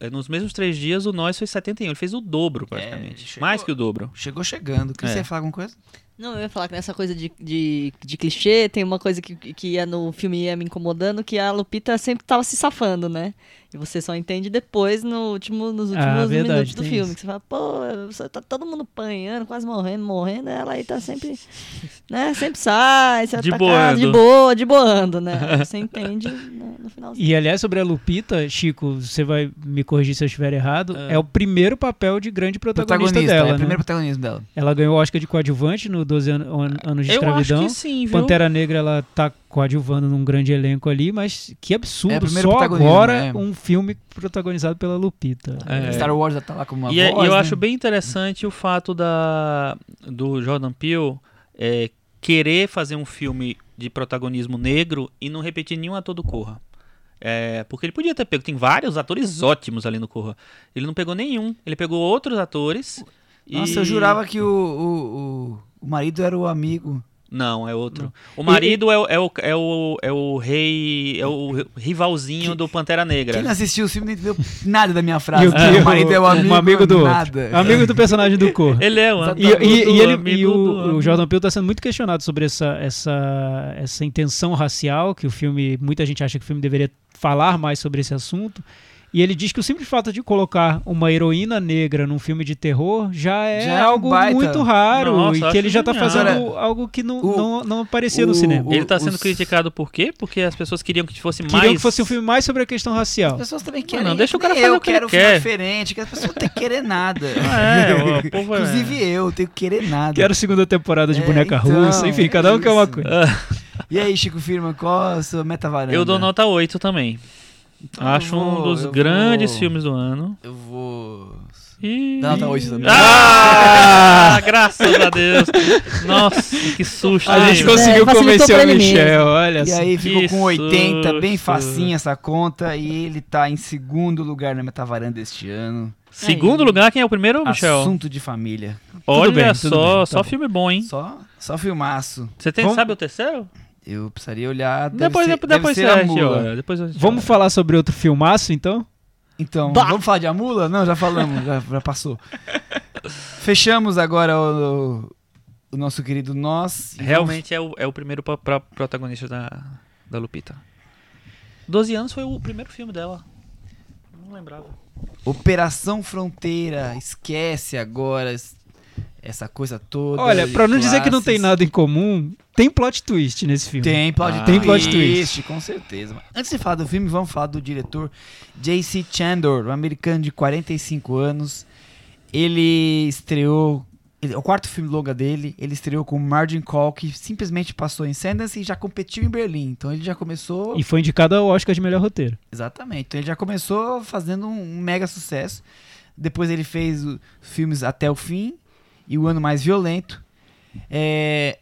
é, nos mesmos três dias, o Nós foi 71. Ele fez o dobro, praticamente. chegou- Mais que o dobro. Chegou chegando. Quer É. você falar alguma coisa? Não, eu ia falar que nessa coisa de, de, de clichê, tem uma coisa que, que ia no filme ia me incomodando, que a Lupita sempre tava se safando, né? E você só entende depois no último, nos últimos Ah, verdade, minutos do filme. isso. Que você fala, pô, você tá todo mundo apanhando, quase morrendo, morrendo, ela aí tá sempre, né? Sempre sai, se De boando. de boa, de boando, né? Você entende no, no finalzinho. E aliás, sobre a Lupita, Chico, você vai me corrigir se eu estiver errado, é, o primeiro papel de grande protagonista, Protagonista, dela. é o né? primeiro protagonismo dela. Ela ganhou o Oscar de coadjuvante no 12 an- an- anos de Eu acho escravidão. que sim, viu? Pantera Negra, ela tá coadjuvando num grande elenco ali, mas que É absurdo. primeiro Só agora é. um filme protagonizado pela Lupita. É. Star Wars já tá lá como uma E, é- voz, e eu né? acho bem interessante o fato da, do Jordan Peele é, querer fazer um filme de protagonismo negro e não repetir nenhum ator do Corra. É, porque ele podia ter pego, tem vários atores ótimos ali no Corra. Ele não pegou nenhum, ele pegou outros atores. Nossa, e- eu jurava que o, o, o, o marido era o amigo. Não, é outro. O marido é, o, é, o, é, o, é o rei. É o rivalzinho do Pantera Negra. Quem não assistiu o filme não entendeu nada da minha frase. E o, que- o marido é o amigo, um amigo do nada. Amigo do personagem do Cor. Ele é o Exatamente. E, amigo e- do e ele, amigo e o, do- o Jordan Peele está sendo muito questionado sobre essa, essa, essa intenção racial que o filme, muita gente acha que o filme deveria falar mais sobre esse assunto. E ele diz que o simples fato de colocar uma heroína negra num filme de terror já é, Já é um algo baita. muito raro Nossa, e que ele já está fazendo algo que não, o- não, não aparecia no o- cinema. Ele tá sendo os- criticado por quê? Porque as pessoas queriam que fosse Queriam mais. que fosse um filme mais sobre a questão racial. As pessoas também querem. não, deixa o cara fazer eu o que ele quero um filme quer. diferente, que as pessoas não têm que querer nada. É, o povo é- Inclusive eu, tenho que querer nada. Quero segunda temporada de É, Boneca então, Russa, enfim, é cada um quer uma isso. coisa. E aí, Chico Firma, qual a sua meta varanda? Eu dou nota 8 também. Então Acho eu um vou- dos grandes vou- filmes do ano. Eu vou. E... Dá nota 8 também. Ah, graças a Deus. Nossa, que susto. A gente conseguiu facilitou convencer o. Michel, olha E aí ficou Que com 80, bem susto. facinho essa conta. E ele tá em segundo lugar na Metavaranda este ano. Segundo lugar, quem é o primeiro, Michel? Assunto de família. Olha bem, tudo só, bem, tá só bom. filme bom, hein? Só, só filmaço. Você tem, Vamos- sabe o terceiro? Eu precisaria olhar. Deve depois ser, depois ser a a mula. depois a Vamos olha. falar sobre outro filmaço, então? Então, Bah! vamos falar de Amula? Não, já falamos, já, já passou. Fechamos agora o, o nosso querido Nós. vamos- Realmente é o, é o primeiro pro- pro- protagonista da, da Lupita. 12 anos foi o primeiro filme dela. Não lembrava. Operação Fronteira. Esquece agora essa coisa toda. Olha, pra não dizer que não tem classes. nada em comum, tem plot twist nesse filme. Tem plot, Ah. tem plot twist. com certeza. Mas Antes de falar do filme, vamos falar do diretor J.C. Chandor, um americano de 45 anos. Ele estreou. ele- é o quarto filme longa dele, ele estreou com Margin Call, que simplesmente passou em Sundance e já competiu em Berlim. Então ele já começou. E foi indicado ao Oscar de melhor roteiro. Exatamente. Então ele já começou fazendo um, mega sucesso. Depois ele fez filmes Até o Fim e O Ano Mais Violento. É,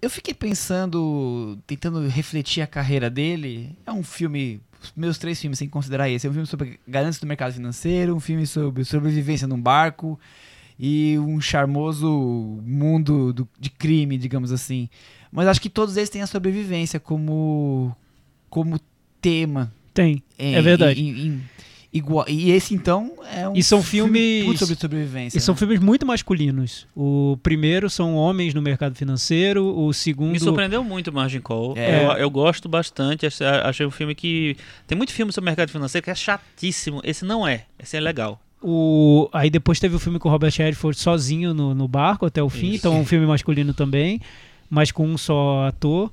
eu fiquei pensando, tentando refletir a carreira dele. É um filme, os meus três filmes, sem considerar esse. É um filme sobre ganância do mercado financeiro, um filme sobre sobrevivência num barco e um charmoso mundo do- de crime, digamos assim. Mas acho que todos eles têm a sobrevivência como, como tema. Tem, em- é verdade. em- em- igual, e esse então é um E são filme filmes- muito sobre sobrevivência. E são né? filmes muito masculinos. O primeiro são homens no mercado financeiro, o segundo... Me surpreendeu muito Margin Call. É. Eu, eu gosto bastante. Achei, achei um filme que. Tem muito filme sobre mercado financeiro que é chatíssimo. Esse não é. Esse é legal. O... Aí depois teve o filme com o Robert Redford sozinho no, no barco até o fim, Isso. então é um filme masculino também, mas com um só ator.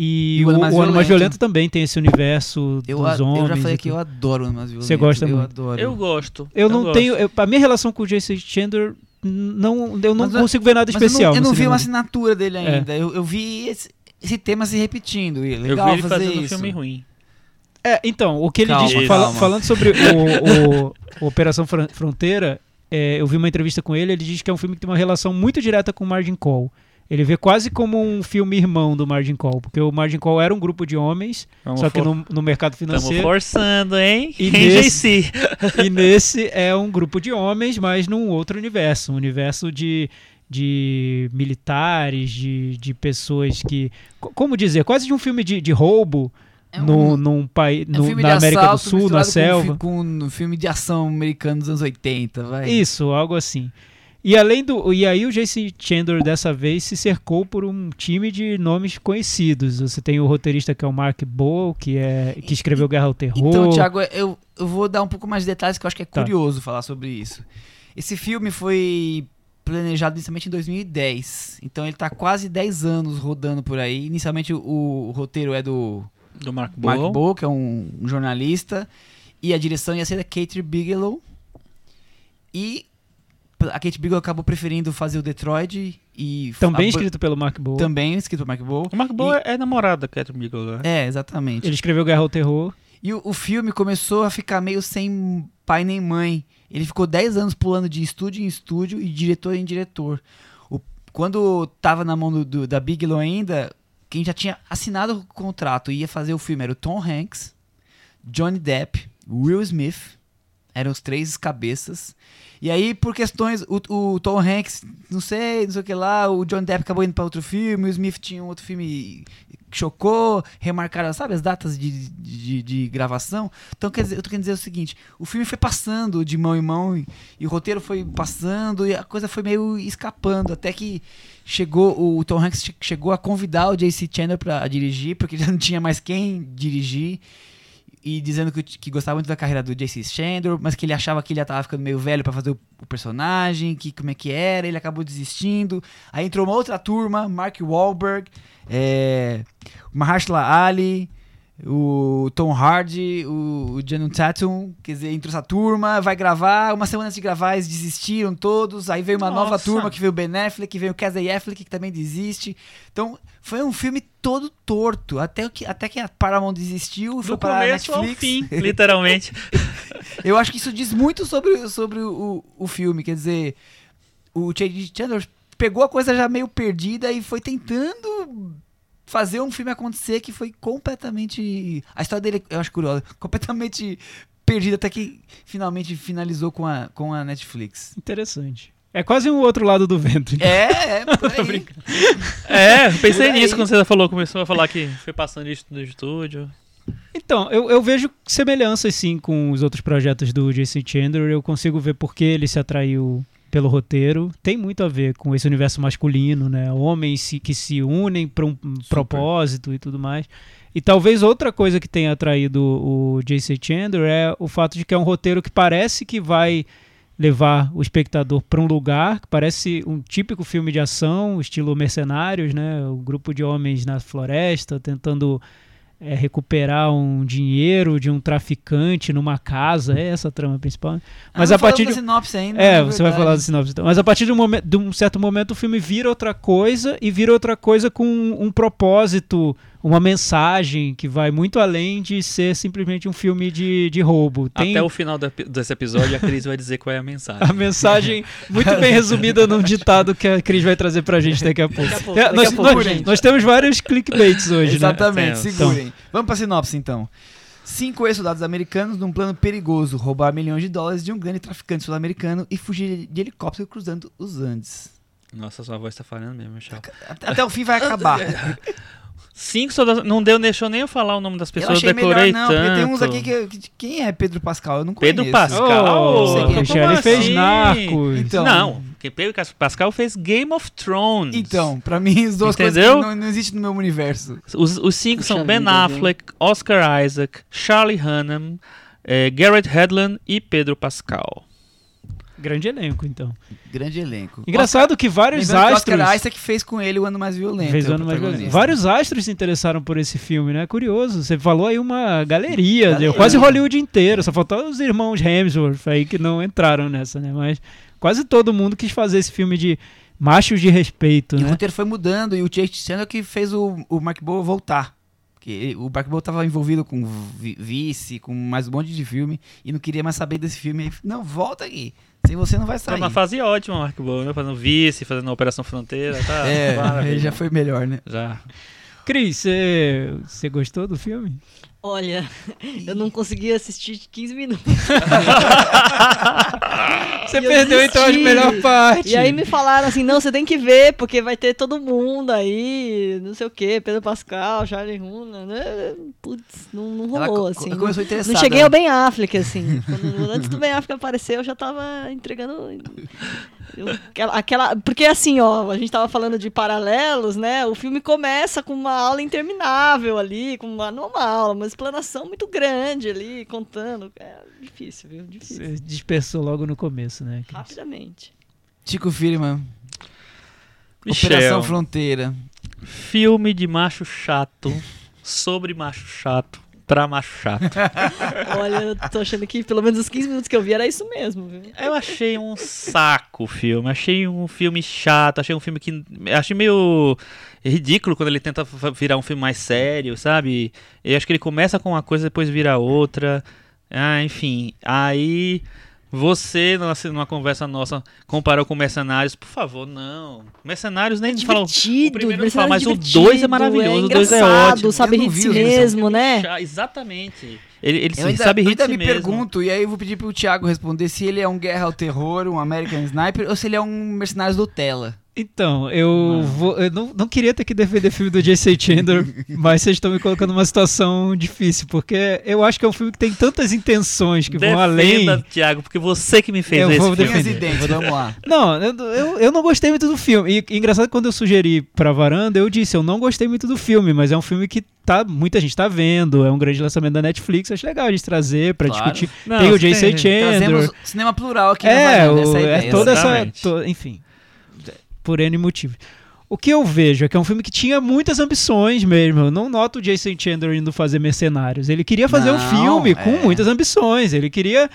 E, E o, o Ano Mais o Ano Mais Violento. Violento também tem esse universo eu, dos a- homens. eu já falei que eu adoro o Mais Violento. Você gosta eu muito. Adoro. Eu gosto. Eu não gosto. tenho. eu- a minha relação com o Jason Chandler não, eu não Mas eu- consigo ver nada Mas eu especial. não, eu não vi uma assinatura dele É. ainda. Eu, eu vi esse, esse tema se repetindo. E é Eu legal vi ele fazer fazendo um isso. filme ruim. É, então, o que ele Calma, diz, fala- falando sobre o, o- o Operação Fron- Fronteira, é, eu vi uma entrevista com ele, ele diz que é um filme que tem uma relação muito direta com o Margin Call. Ele vê quase como um filme irmão do Margin Call, porque o Margin Call era um grupo de homens, Vamos só que no, no mercado Estamos financeiro. forçando, hein? E Em nesse-. E nesse é um grupo de homens, mas num outro universo, um universo de, de militares, de, de pessoas que. co- Como dizer? Quase de um filme de, de roubo, É um- no, num país, É um na de América do Sul, na com selva. fi- Com um filme de ação americano dos anos 80, vai. Isso, algo assim. E além do. E aí o Jason Chandler dessa vez se cercou por um time de nomes conhecidos. Você tem o roteirista que é o Mark Bowl, que, é, que escreveu Guerra ao Terror. Então, Thiago, eu, eu vou dar um pouco mais de detalhes que eu acho que é Tá. curioso falar sobre isso. Esse filme foi planejado inicialmente em 2010. Então ele tá quase 10 anos rodando por aí. Inicialmente o, o roteiro é do Do Mark Mark Bowl. Bow, que é um, um jornalista. E a direção ia ser da Kate Bigelow. E a Kate Bigelow acabou preferindo fazer o Detroit e... Também escrito pelo Mark Bowl. Também escrito por Mark Bow. O Mark Bowl é, é namorado da Catherine Bigelow, né? É, exatamente. Ele escreveu Guerra ao Terror. E o, o filme começou a ficar meio sem pai nem mãe. Ele ficou 10 anos pulando de estúdio em estúdio e diretor em diretor. O- quando tava na mão do, do- da Bigelow ainda, quem já tinha assinado o contrato e ia fazer o filme era o Tom Hanks, Johnny Depp, Will Smith. Eram os três cabeças. E aí, por questões, o, o Tom Hanks, não sei, não sei o que lá, o Johnny Depp acabou indo pra outro filme, o Smith tinha um outro filme que chocou, remarcaram, sabe, as datas de, de, de gravação. Então, quer dizer, eu tô querendo dizer o seguinte: o filme foi passando de mão em mão e, e o roteiro foi passando e a coisa foi meio escapando, até que chegou, o Tom Hanks che- chegou a convidar o J.C. Chandler pra dirigir, porque já não tinha mais quem dirigir. E dizendo que, que gostava muito da carreira do J.C. Chandler, mas que ele achava que ele já tava ficando meio velho pra fazer o, o personagem, que como é que era, ele acabou desistindo. Aí entrou uma outra turma, Mark Wahlberg, é, Mahershala Ali, o Tom Hardy, o, Channing Tatum, quer dizer, entrou essa turma, vai gravar, uma semana antes de gravar eles desistiram todos, aí veio uma nova Nossa. turma que veio o Ben Affleck, veio o Casey Affleck que também desiste. Então, foi um filme todo torto, até que, até que a Paramount desistiu e foi para a começo ao Netflix. fim, literalmente. Eu acho que isso diz muito sobre, sobre o, o filme. Quer dizer, o J.D. Chandler pegou a coisa já meio perdida e foi tentando fazer um filme acontecer que foi completamente. A história dele eu acho curiosa. Completamente perdida até que finalmente finalizou com a, com a Netflix. Interessante. É quase um outro lado do vento. então. É, é, por aí. É, pensei Por aí. nisso quando você falou, começou a falar que foi passando estúdio em estúdio. Então, eu, eu vejo semelhanças sim com os outros projetos do Jason Chandler. Eu consigo ver por que ele se atraiu pelo roteiro. Tem muito a ver com esse universo masculino, né? Homens se- que se unem para um propósito e tudo mais. E talvez outra coisa que tenha atraído o Jason Chandler é o fato de que é um roteiro que parece que vai levar o espectador para um lugar que parece um típico filme de ação, estilo Mercenários, né? O grupo de homens na floresta tentando é, recuperar um dinheiro de um traficante numa casa, é essa a trama principal. né? Mas Ah, a partir de sinopse ainda. é, na você vai falar da sinopse. Então. Mas a partir de um, momen- de um certo momento o filme vira outra coisa e vira outra coisa com um propósito, uma mensagem que vai muito além de ser simplesmente um filme de, de roubo. Tem Até o final desse episódio, a Cris vai dizer qual é a mensagem. a mensagem muito bem resumida num ditado que a Cris vai trazer pra gente daqui a pouco. Daqui a pouco, É, daqui nós, a pouco, nós- gente. nós temos vários clickbaits hoje, né? Exatamente, Temos. segurem. Vamos pra sinopse então. Cinco ex-soldados americanos num plano perigoso roubar milhões de dólares de um grande traficante sul-americano e fugir de helicóptero cruzando os Andes. Nossa, sua voz tá falhando mesmo, Michel. Até, até o fim vai acabar. Cinco soldados. Não deu, deixou nem eu falar o nome das Eu pessoas, achei decorei melhor não, tanto. porque tem uns aqui que, que- Quem é Pedro Pascal? Eu não Pedro conheço. Pascal. Oh, Sei quem é. Ele Como fez assim? Narcos. Então- Não, quem Pedro Pascal fez Game of Thrones. Então, pra mim, as duas Entendeu? coisas que não, não existem no meu universo. Os, os cinco Puxa são Ben vida, Affleck, Oscar Isaac, Charlie Hunnam, eh, Garrett Hedlund e Pedro Pascal. Grande elenco, então. Grande elenco. Engraçado que vários Lembrando que astros. Oscar Isaac fez com ele o ano mais violento. Fez é o o ano mais protagonista. Vários astros se interessaram por esse filme, né? Curioso. Você falou aí uma galeria, Galeria. quase Hollywood inteiro. Só faltaram os irmãos Hemsworth aí que não entraram nessa, né? Mas quase todo mundo quis fazer esse filme de machos de respeito, E o né? roteiro foi mudando e o Chase Chandler que fez o, o Mark Bowl voltar. Porque o Mark Bowl tava envolvido com vi- Vice, com mais um monte de filme e não queria mais saber desse filme. Aí, não, volta aqui. Sem você não vai sair. uma fase ótima, Mark Bowl, né? Fazendo vice, fazendo Operação Fronteira, tá? É, ele já foi melhor, né? Já. Cris, você gostou do filme? Olha, eu não consegui assistir 15 minutos. Você eu perdeu então a melhor parte. E aí me falaram assim, não, você tem que ver, porque vai ter todo mundo aí, não sei o quê, Pedro Pascal, Charlie Hunnam, né? Putz, não, não Ela rolou, co- assim. começou Não, interessada. não cheguei ao Ben Affleck, assim. Quando- antes do Ben Affleck aparecer, eu já tava entregando... eu- aquela, aquela- porque assim, ó, a gente tava falando de paralelos, né? O filme começa com uma aula interminável ali, com uma, não uma aula, uma explanação muito grande ali, contando. É difícil, viu? Difícil. Você dispersou logo no começo, né? Cris? Rapidamente. Chico Firman, Michel, Operação Fronteira. filme de macho chato sobre macho chato pra macho chato. Olha, eu tô achando que pelo menos os 15 minutos que eu vi era isso mesmo, viu? Eu achei um saco o filme. Achei um filme chato. Achei um filme que. Achei meio ridículo quando ele tenta virar um filme mais sério, sabe? Eu acho que ele começa com uma coisa depois vira outra. Ah, enfim. Aí. Você, numa, numa conversa nossa, comparou com Mercenários. Por favor, não. Mercenários nem fala. O Divertido, primeiro não fala, mas o divertido, 2 é maravilhoso. o 2 é engraçado, ótimo. sabe rir de si mesmo, né? Exatamente. Ele, ele Eu ainda, sabe rir de si me mesmo. pergunto, e aí eu vou pedir pro Thiago responder se ele é um Guerra ao Terror, um American Sniper, ou se ele é um Mercenários do Tela. Então, eu, vou, eu não, não queria ter que defender filme do J.C. Chandler, mas vocês estão me colocando numa situação difícil, porque eu acho que é um filme que tem tantas intenções que vão Defenda, além. Thiago, porque você que me fez Eu esse vou filme. Defender. vamos lá. Não, eu, eu, eu não gostei muito do filme. E, engraçado que quando eu sugeri pra varanda, eu disse, eu não gostei muito do filme, mas é um filme que tá, muita gente tá vendo, é um grande lançamento da Netflix, acho legal a gente trazer pra Claro. discutir. Não, tem o J.C. Chandler. Trazemos cinema plural aqui É, na varanda, essa o- é a é ideia. toda essa. exatamente. to- enfim, por N motivos. O que eu vejo é que é um filme que tinha muitas ambições mesmo. Eu não noto o Jason Chandler indo fazer Mercenários. Ele queria fazer um Não, filme com é. muitas ambições. Ele queria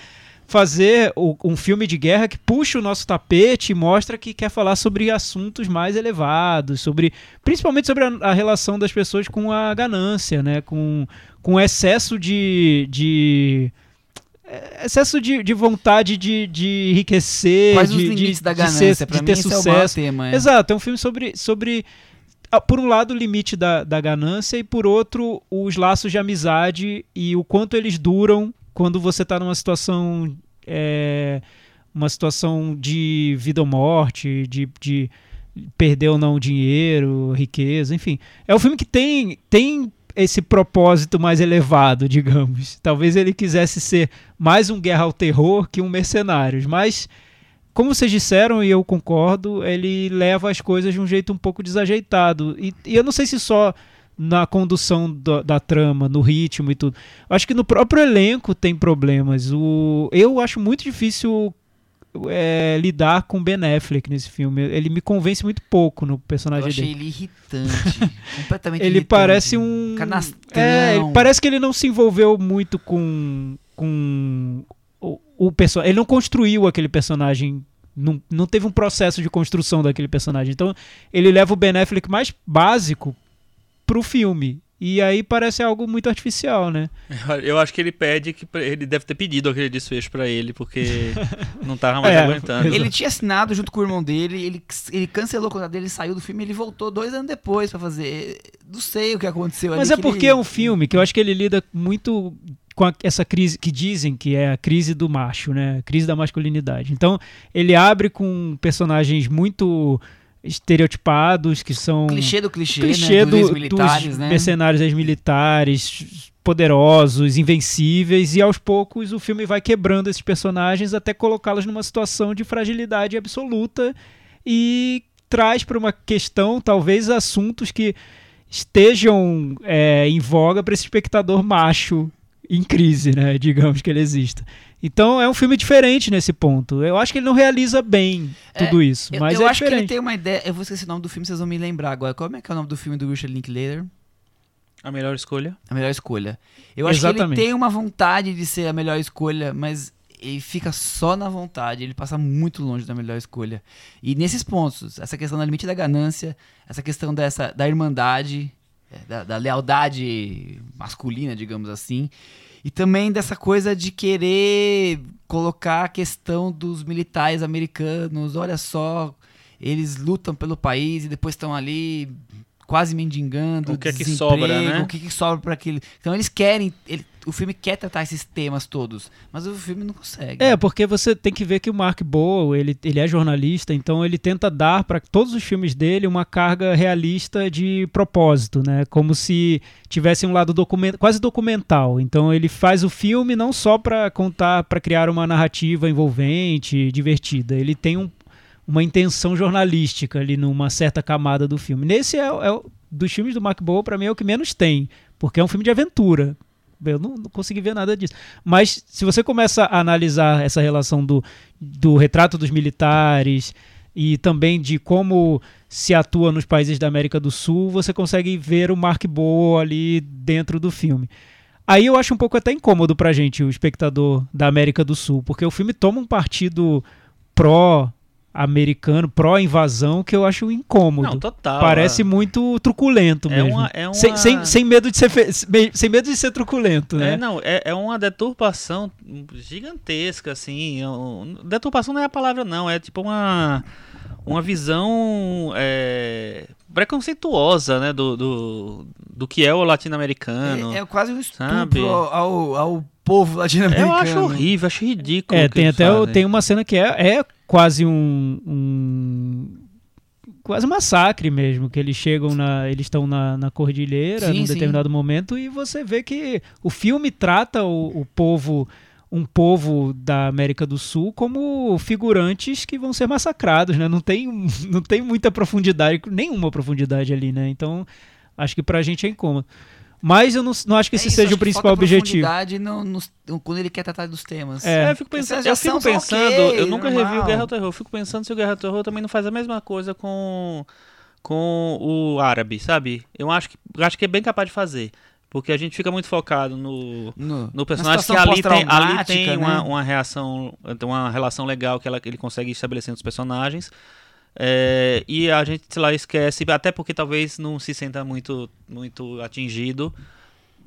fazer o- um filme de guerra que puxa o nosso tapete e mostra que quer falar sobre assuntos mais elevados, sobre principalmente sobre a, a relação das pessoas com a ganância, né? Com, com o excesso de, de excesso de, de vontade de, de enriquecer, Quais de, os de- limites da de ganância? ser- pra de mim ter é sucesso. tema. é. Exato, é um filme sobre, sobre ah, por um lado, o limite da, da ganância e por outro, os laços de amizade e o quanto eles duram quando você está numa situação é, uma situação de vida ou morte, de, de perder ou não dinheiro, riqueza, enfim. É um filme que tem, tem esse propósito mais elevado, digamos. Talvez ele quisesse ser mais um guerra ao terror que um mercenários, mas como vocês disseram e eu concordo, ele leva as coisas de um jeito um pouco desajeitado. E, e eu não sei se só na condução da, da trama, no ritmo e tudo. Acho que no próprio elenco tem problemas. O, eu acho muito difícil é, lidar com Ben Affleck nesse filme. Ele me convence muito pouco no Eu personagem achei dele. ele irritante. completamente Ele irritante. parece um. Canastrão. É, parece que ele não se envolveu muito com. com o, o personagem. Ele não construiu aquele personagem. Não, não teve um processo de construção daquele personagem. Então, ele leva o Ben Affleck mais básico pro filme. E aí parece algo muito artificial, né? Eu acho que ele pede que ele deve ter pedido aquele desfecho pra ele, porque não tava mais É, aguentando. Ele tinha assinado junto com o irmão dele, ele, ele cancelou o contrato dele, saiu do filme, ele voltou dois anos depois pra fazer. Não sei o que aconteceu Mas ali. é que porque ele- é um filme que eu acho que ele lida muito com a- essa crise que dizem que é a crise do macho, né? A crise da masculinidade. Então, ele abre com personagens muito estereotipados, que são Clichê do clichê, clichê né? do- dos militares, dos né? mercenários ex-militares poderosos, invencíveis, e aos poucos o filme vai quebrando esses personagens até colocá-los numa situação de fragilidade absoluta e traz para uma questão, talvez, assuntos que estejam é, em voga para esse espectador macho em crise, né? Digamos que ele exista. Então é um filme diferente nesse ponto. Eu acho que ele não realiza bem É, tudo isso, Eu, mas eu é acho que ele diferente. tem uma ideia. Eu vou esquecer o nome do filme, vocês vão me lembrar agora. Como é que é o nome do filme do Richard Linklater? A melhor escolha. A melhor escolha. Eu acho que Exatamente. ele tem uma vontade de ser a melhor escolha, mas ele fica só na vontade. Ele passa muito longe da melhor escolha. E nesses pontos, essa questão do limite da ganância, essa questão dessa da irmandade, é, da, da lealdade masculina, digamos assim. E também dessa coisa de querer colocar a questão dos militares americanos. Olha só, eles lutam pelo país e depois estão ali quase mendigando, O que é que sobra, né? O que, que sobra para aquele. Então eles querem, ele- o filme quer tratar esses temas todos, mas o filme não consegue. É, porque você tem que ver que o Mark Bowl, ele, ele é jornalista, então ele tenta dar para todos os filmes dele uma carga realista de propósito, né? Como se tivesse um lado document, quase documental. Então ele faz o filme não só para contar, para criar uma narrativa envolvente, divertida. Ele tem um- uma intenção jornalística ali numa certa camada do filme. Nesse é, é dos filmes do Mark Bowl, para mim é o que menos tem, porque é um filme de aventura. Eu não, não consegui ver nada disso. Mas se você começa a analisar essa relação do, do retrato dos militares e também de como se atua nos países da América do Sul, você consegue ver o Mark Bowl ali dentro do filme. Aí eu acho um pouco até incômodo pra gente, o espectador da América do Sul, porque o filme toma um partido pró-americano, pró-invasão, que eu acho incômodo. Não, total. Parece é. muito truculento É mesmo. uma- é uma- sem, sem, sem medo de ser fe- sem medo de ser truculento, né? É, não, é, é uma deturpação gigantesca, assim. é Deturpação não é a palavra, não. É tipo uma, uma visão é, preconceituosa, né? Do, do, do que é o latino-americano. É, é quase um estupro sabe? ao, ao, povo latino-americano. Eu acho horrível, acho ridículo. É, tem até fazem. tem uma cena que é, é quase um, um- quase um massacre mesmo, que eles chegam na eles estão na, na cordilheira Sim, num sim. determinado momento e você vê que o filme trata o, o povo um povo da América do Sul como figurantes que vão ser massacrados, né? Não tem, não tem muita profundidade, nenhuma profundidade ali, né? Então, acho que pra gente é incômodo. Mas eu não, não acho que É esse isso, seja o principal objetivo. profundidade no- nos- quando ele quer tratar dos temas. É. É, eu fico pensando, eu fico pensando ok, eu nunca revi o normal. Guerra ao Terror. Eu fico pensando se o Guerra ao Terror também não faz a mesma coisa com, com o árabe, sabe? Eu acho que, eu acho que é bem capaz de fazer. Porque a gente fica muito focado no, No, no na personagem que ali tem, ali tem né? uma, uma reação, uma relação legal que ela, que ele consegue estabelecer entre os personagens. É, e a gente, sei lá, esquece, até porque talvez não se sinta muito, muito atingido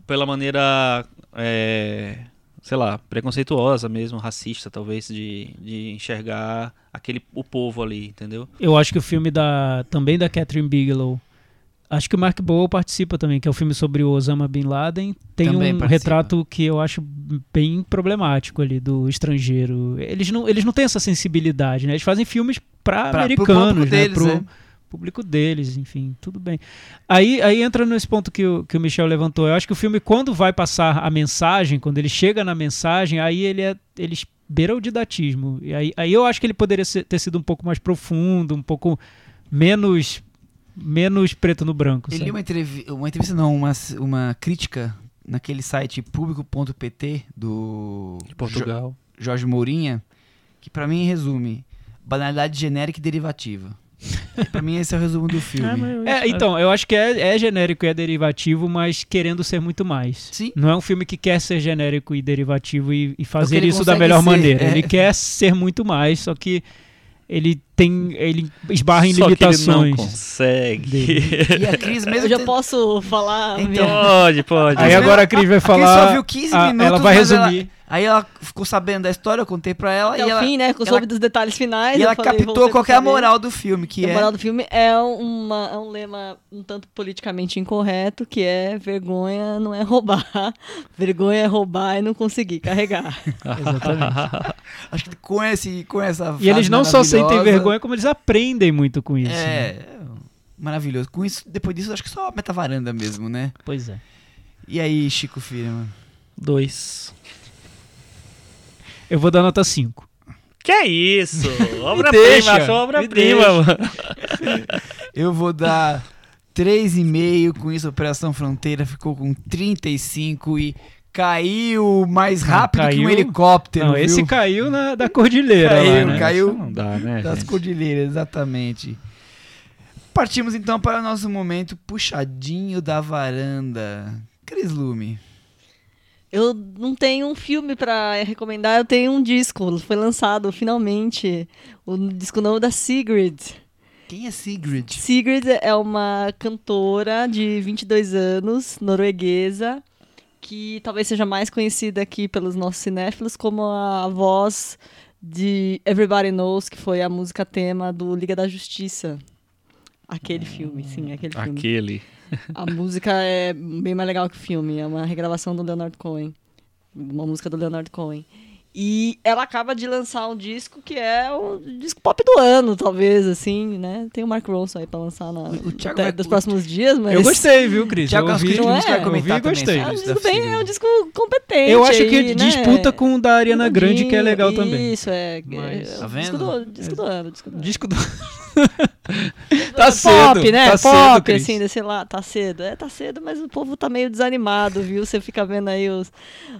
pela maneira, é, sei lá, preconceituosa mesmo, racista, talvez, de, de enxergar aquele, o povo ali, entendeu? Eu acho que o filme da também da Catherine Bigelow. Acho que o Mark Bowl participa também, que é o filme sobre o Osama Bin Laden. Tem Também um participa. retrato que eu acho bem problemático ali do estrangeiro. Eles não, eles não têm essa sensibilidade, né? Eles fazem filmes para pro americanos, público né? deles, pro é. público deles, enfim, tudo bem. Aí, aí entra nesse ponto que o, que o Michel levantou. Eu acho que o filme, quando vai passar a mensagem, quando ele chega na mensagem, aí ele é. Ele beira o didatismo. E aí, aí eu acho que ele poderia ser- ter sido um pouco mais profundo, um pouco menos. Menos preto no branco. Ele sabe? uma entrevista, uma entrevista não, uma, uma crítica naquele site público.pt do Portugal. Jo- Jorge Mourinha, que pra mim resume banalidade genérica e derivativa. pra mim esse é o resumo do filme. É, então, eu acho que é, é genérico e é derivativo, mas querendo ser muito mais. Sim. Não é um filme que quer ser genérico e derivativo e, e fazer ele isso da melhor ser, maneira. é. Ele quer ser muito mais, só que ele tem. ele esbarra em Só que ele não limitações. consegue. E a Cris mesmo Eu já tendo- posso falar? Então, minha- Pode, pode. Aí agora a Cris vai a Cris falar. só viu 15 ah, minutos, ela vai mas ela- resumir. Aí ela ficou sabendo da história, eu contei pra ela Até e o ela, fim, né? Eu ela- soube dos detalhes finais. e ela falei, captou voltei qual que é pra a saber. moral do filme, que a é moral do filme é, uma, é um lema um tanto politicamente incorreto, que é vergonha não é roubar, vergonha é roubar e não conseguir carregar. Exatamente. acho que com esse com essa E eles não só sentem maravilhosa- vergonha, como eles aprendem muito com isso. né? É, maravilhoso. Com isso, depois disso, acho que só a metavaranda mesmo, né? Pois é. E aí, Chico Firma? Dois. Eu vou dar nota 5. Que é isso? Obra-prima, achou obra-prima, mano. Eu vou dar 3,5. Com isso, a Operação Fronteira ficou com 35 e caiu mais rápido que um caiu? helicóptero. Não, viu? esse caiu na, da cordilheira Caiu, lá, né? caiu. Isso Não dá, né, Das gente? cordilheiras, exatamente. Partimos então para o nosso momento puxadinho da varanda. Cris Lume. Eu não tenho um filme pra recomendar, eu tenho um disco. Foi lançado finalmente o disco novo da Sigrid. Quem é Sigrid? Sigrid é uma cantora de 22 anos, norueguesa, que talvez seja mais conhecida aqui pelos nossos cinéfilos como a voz de Everybody Knows, que foi a música tema do Liga da Justiça. Aquele filme, sim, aquele filme. Aquele. A música é bem mais legal que o filme. É uma regravação do Leonard Cohen. Uma música do Leonard Cohen. E ela acaba de lançar um disco que é o disco pop do ano, talvez, assim, né? Tem o Mark Ronson aí pra lançar na, O Thiago até vai- dos próximos dias, mas... Eu gostei, viu, Cris? Thiago Eu ouvi, não que vai é? comentar Eu vi também gostei. É um disco, bem, é um disco competente. Eu acho que aí, né? disputa com o da Ariana Grande, que é legal Isso, também. Isso, é. Mas- é Tá o vendo? Disco do, disco do ano, disco do ano. Disco do. tá cedo. pop, né? Tá pop, cedo, assim, desse lá, tá cedo. É, tá cedo, mas o povo tá meio desanimado, viu? Você fica vendo aí os,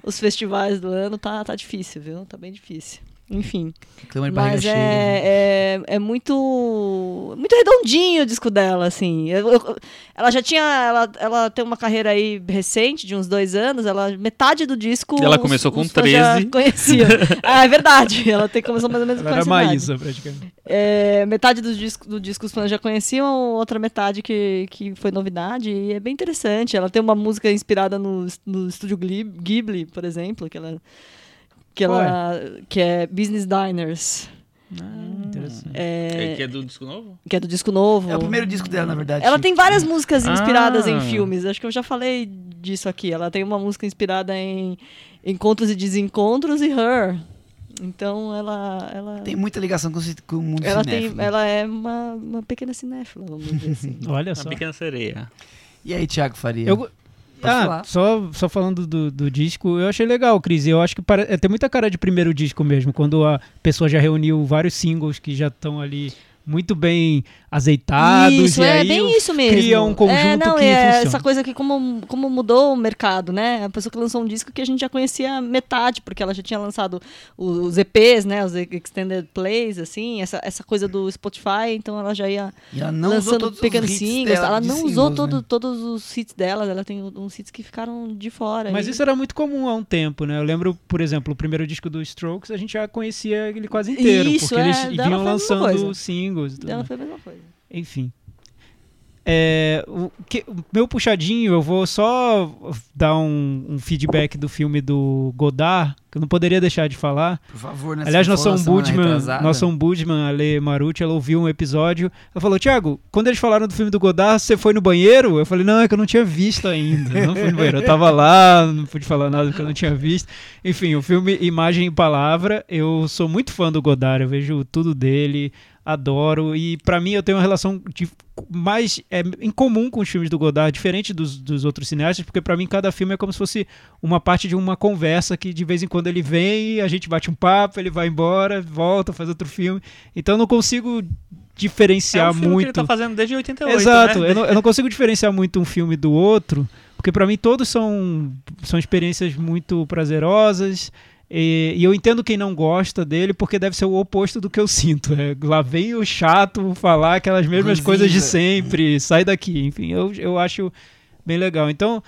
os festivais do ano, tá, tá difícil, viu? Tá bem difícil. Enfim. De barriga Mas cheia. é, é, é muito muito redondinho o disco dela, assim. Eu- eu- ela já tinha. Ela, ela tem uma carreira aí recente, de uns dois anos. Ela, metade do disco. Ela os- começou com os fãs já 13. conheciam. ah, é verdade. Ela tem, começou mais ou menos Ela com era. Maísa, praticamente. É, metade do disco, do disco os fãs já conheciam, outra metade que, que foi novidade. E é bem interessante. Ela tem uma música inspirada no, no estúdio Ghibli, Ghibli, por exemplo, que ela. Que, ela, que é Business Diners. Ah, interessante. É, que é do disco novo? que é do disco novo. É o primeiro disco dela, na verdade. Ela tem várias músicas inspiradas Ah. em filmes. Acho que eu já falei disso aqui. Ela tem uma música inspirada em Encontros e Desencontros e Her. Então ela ela Tem muita ligação com, com o mundo ela cinéfilo. tem ela é uma, uma pequena cinéfila, vamos dizer assim. Olha só. Pequena Sereia. E aí, Thiago Faria? Eu, ah, falar. só, só falando do, do disco, eu achei legal, Cris. Eu acho que pare... é, tem muita cara de primeiro disco mesmo, quando a pessoa já reuniu vários singles que já estão ali muito bem azeitados. Isso, e é aí bem isso mesmo. cria um conjunto é, não, que é funciona. essa coisa que como, como mudou o mercado, né? A pessoa que lançou um disco que a gente já conhecia metade, porque ela já tinha lançado os, EPs, né? Os Extended Plays, assim, essa, essa coisa do Spotify, então ela já ia E ela não lançando hits singles. dela Ela não singles, usou né? todo, todos os hits dela, ela tem uns hits que ficaram de fora. Mas e- isso era muito comum há um tempo, né? Eu lembro, por exemplo, o primeiro disco do Strokes, a gente já conhecia ele quase inteiro, Isso, porque é, eles vinham lançando singles e tudo Dela mais. foi a mesma coisa. Enfim. É, o, que- meu puxadinho, eu vou só dar um, um feedback do filme do Godard, que eu não poderia deixar de falar. Por favor, nessa Aliás, nossa informação ombudsman, nossa ombudsman, Ale Marucci, ela ouviu um episódio. Ela falou: Tiago, quando eles falaram do filme do Godard, você foi no banheiro? Eu falei: Não, é que eu não tinha visto ainda. Eu não fui no banheiro. Eu tava lá, não pude falar nada porque eu não tinha visto. Enfim, o filme Imagem e Palavra, eu sou muito fã do Godard, eu vejo tudo dele, adoro. E pra mim, eu tenho uma relação de, mais é, em comum com os filmes do Godard, diferente dos, dos outros cineastas, porque pra mim cada filme é como se fosse uma parte de uma conversa que de vez em quando ele vem, a gente bate um papo, ele vai embora, volta, faz outro filme. Então eu não consigo diferenciar é um filme muito. que ele tá fazendo desde 88, Exato, né? eu, não, eu não consigo diferenciar muito um filme do outro, porque pra mim todos são, são experiências muito prazerosas. E, e eu entendo quem não gosta dele, porque deve ser o oposto do que eu sinto. É, lá vem o chato falar aquelas mesmas coisas de sempre, sai daqui. Enfim, eu, eu acho bem legal. Então,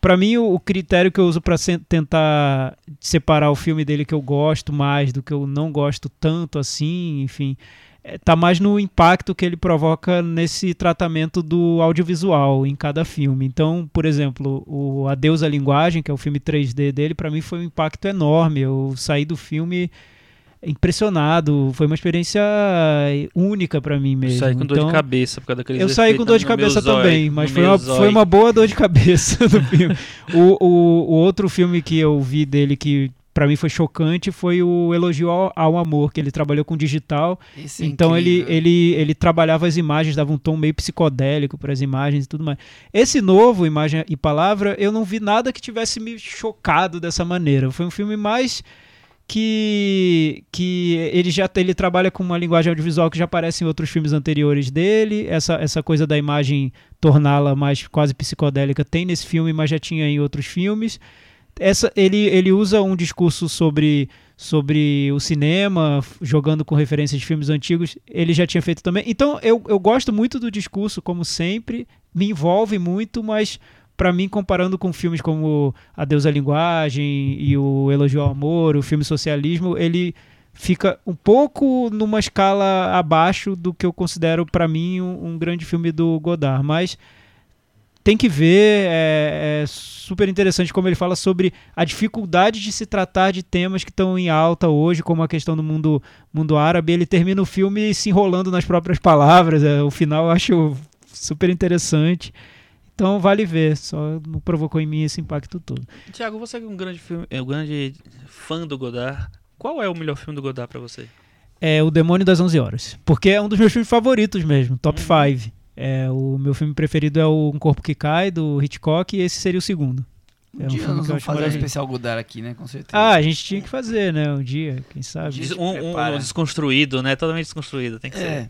Pra mim, o, o critério que eu uso se- tentar separar o filme dele que eu gosto mais do que eu não gosto tanto assim, enfim, é, tá mais no impacto que ele provoca nesse tratamento do audiovisual em cada filme. Então, por exemplo, o Adeus à Linguagem, que é o filme 3D dele, pra mim foi um impacto enorme. Eu saí do filme impressionado, foi uma experiência única pra mim mesmo. Saí com dor Então, de cabeça por causa daqueles eu saí com dor de cabeça também, mas foi uma, zóio. foi uma boa dor de cabeça do filme. O, o, o outro filme que eu vi dele que pra mim foi chocante foi o Elogio ao, ao Amor, que ele trabalhou com digital. Esse é então ele, ele, ele trabalhava as imagens, dava um tom meio psicodélico para as imagens e tudo mais. Esse novo, Imagem e Palavra, eu não vi nada que tivesse me chocado dessa maneira. Foi um filme mais que que ele já ele trabalha com uma linguagem audiovisual que já aparece em outros filmes anteriores dele. Essa, essa coisa da imagem torná-la mais quase psicodélica tem nesse filme, mas já tinha em outros filmes. Essa, ele, ele usa um discurso sobre, sobre o cinema, jogando com referências de filmes antigos. Ele já tinha feito também. Então eu, eu gosto muito do discurso, como sempre, me envolve muito, mas para mim, comparando com filmes como Adeus à Linguagem e o Elogio ao Amor, o filme Socialismo, ele fica um pouco numa escala abaixo do que eu considero para mim um, um grande filme do Godard, mas tem que ver, é, é super interessante como ele fala sobre a dificuldade de se tratar de temas que estão em alta hoje, como a questão do mundo, mundo árabe. Ele termina o filme se enrolando nas próprias palavras. É, o final eu acho super interessante. Então vale ver, só não provocou em mim esse impacto todo. Tiago, você é um grande filme, é um grande fã do Godard. Qual é o melhor filme do Godard pra você? É O Demônio das 11 Horas, porque é um dos meus filmes favoritos mesmo, top 5. Uhum. É, o meu filme preferido é o Um Corpo que Cai, do Hitchcock, e esse seria o segundo. Um É um dia filme nós que eu vamos fazer um especial Godard aqui, né? Com certeza. Ah, a gente tinha que fazer, né? Um dia, quem sabe. Um, um- um desconstruído, né? Totalmente desconstruído, tem que ser. É.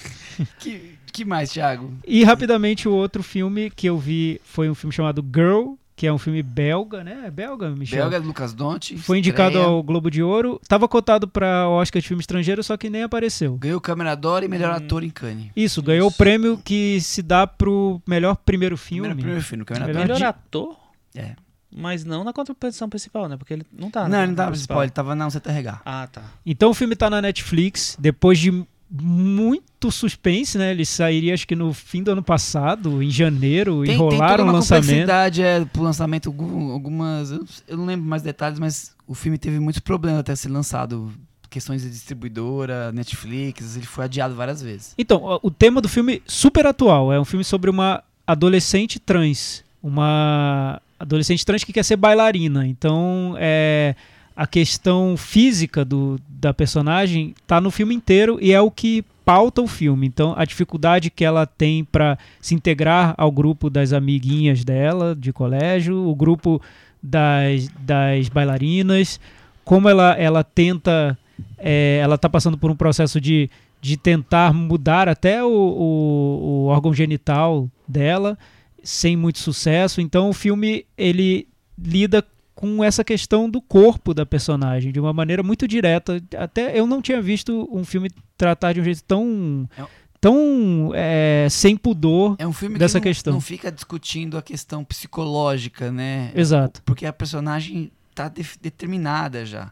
que, que mais, Thiago? E rapidamente o outro filme que eu vi foi um filme chamado Girl, que é um filme belga, né? É belga, Michel? Belga, Lucas Donte. Foi indicado estreia, ao Globo de Ouro. Tava cotado para Oscar de filme estrangeiro, só que nem apareceu. Ganhou Câmera d'Or e melhor Hum. ator em Cannes. Isso, ganhou o prêmio que se dá pro melhor primeiro filme. Primeiro, primeiro filme, Câmera Melhor d'Or. Melhor ator? É. Mas não na competição principal, né? Porque ele não tá. na Não, ele não tava principal. principal, ele tava na CTRH. Ah, tá. Então o filme tá na Netflix, depois de muito suspense, né? Ele sairia acho que no fim do ano passado, em janeiro, Tem, tem enrolaram toda o uma lançamento. complexidade é, pro lançamento, algum- algumas. Eu, não lembro mais detalhes, mas o filme teve muitos problemas até ser lançado. Questões de distribuidora, Netflix, ele foi adiado várias vezes. Então, o tema do filme super atual, é um filme sobre uma adolescente trans, uma adolescente trans que quer ser bailarina. Então, é a questão física do, da personagem tá no filme inteiro e é o que pauta o filme. Então, a dificuldade que ela tem para se integrar ao grupo das amiguinhas dela de colégio, o grupo das, das bailarinas, como ela, ela tenta, é, ela tá passando por um processo de, de tentar mudar até o, o, o órgão genital dela, sem muito sucesso. Então, o filme ele lida com essa questão do corpo da personagem de uma maneira muito direta. Até eu não tinha visto um filme tratar de um jeito tão É um- tão é, sem pudor. É um filme Dessa que não, questão. não fica discutindo a questão psicológica, né? Exato. Porque a personagem tá def- determinada já.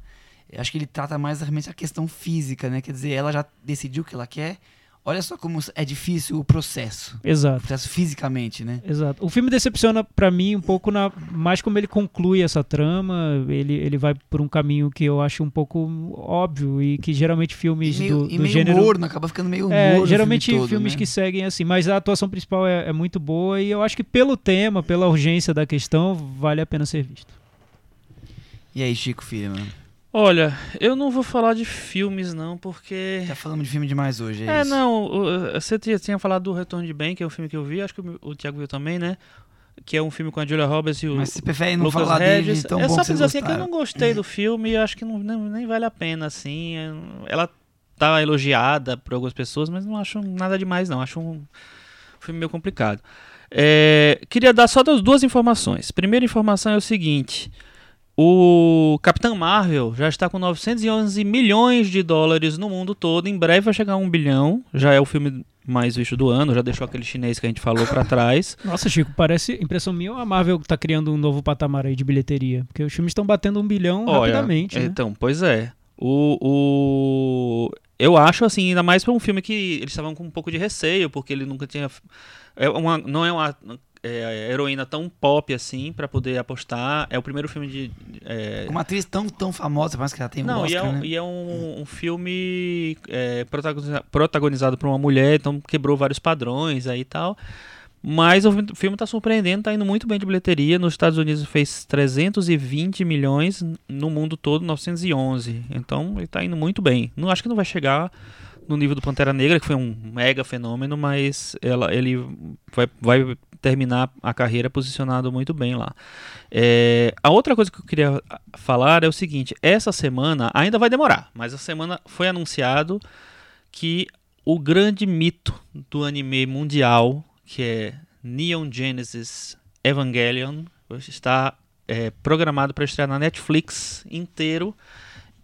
Eu acho que ele trata mais realmente a questão física, né? Quer dizer, ela já decidiu o que ela quer. Olha só como é difícil o processo. O Exato. processo fisicamente, né? Exato. O filme decepciona pra mim um pouco na mais como ele conclui essa trama. Ele, ele vai por um caminho que eu acho um pouco óbvio e que geralmente filmes E meio, do, e do meio gênero morno, acaba ficando meio É, morno. o geralmente filme todo, filmes né? que seguem assim, mas a atuação principal é, é muito boa e eu acho que pelo tema, pela urgência da questão, vale a pena ser visto. E aí, Chico Filho, mano? Olha, eu não vou falar de filmes, não, porque. Já falamos de filme demais hoje, é, É, isso? não, você tinha, falado do Retorno de Bem, que é um filme que eu vi, acho que o, Thiago viu também, né? Que é um filme com a Julia Roberts e o Mas você prefere não Lucas falar Regis. dele tão é bom só que dizer assim que eu não gostei do filme e acho que não, nem, nem vale a pena, assim. é- Ela tá elogiada por algumas pessoas, mas não acho nada demais, não. Acho um filme meio complicado. É, queria dar só duas informações. Primeira informação é o seguinte. O Capitão Marvel já está com 911 milhões de dólares no mundo todo. Em breve vai chegar a um bilhão. Já é o filme mais visto do ano. Já deixou aquele chinês que a gente falou pra trás. Nossa, Chico, parece impressão minha ou a Marvel tá criando um novo patamar aí de bilheteria? Porque os filmes estão batendo um bilhão Olha, rapidamente, né? Então, pois é. O, o... Eu acho, assim, ainda mais pra um filme que eles estavam com um pouco de receio, porque ele nunca tinha. É uma, não é uma é, heroína tão pop assim pra poder apostar. É o primeiro filme de. é, Uma atriz tão, tão famosa, parece que ela tem um Não, Oscar, e é, um, né? e é um, um filme é, protagoniza- protagonizado por uma mulher, então quebrou vários padrões aí e tal. Mas o fi- filme tá surpreendendo, tá indo muito bem de bilheteria. Nos Estados Unidos fez 320 milhões, no mundo todo 911. Então ele tá indo muito bem. Não acho que não vai chegar no nível do Pantera Negra, que foi um mega fenômeno, mas ela, ele vai, vai terminar a carreira posicionado muito bem lá. É, a outra coisa que eu queria falar é o seguinte: essa semana ainda vai demorar, mas a semana foi anunciado que o grande mito do anime mundial, que é Neon Genesis Evangelion, está é, programado para estrear na Netflix inteiro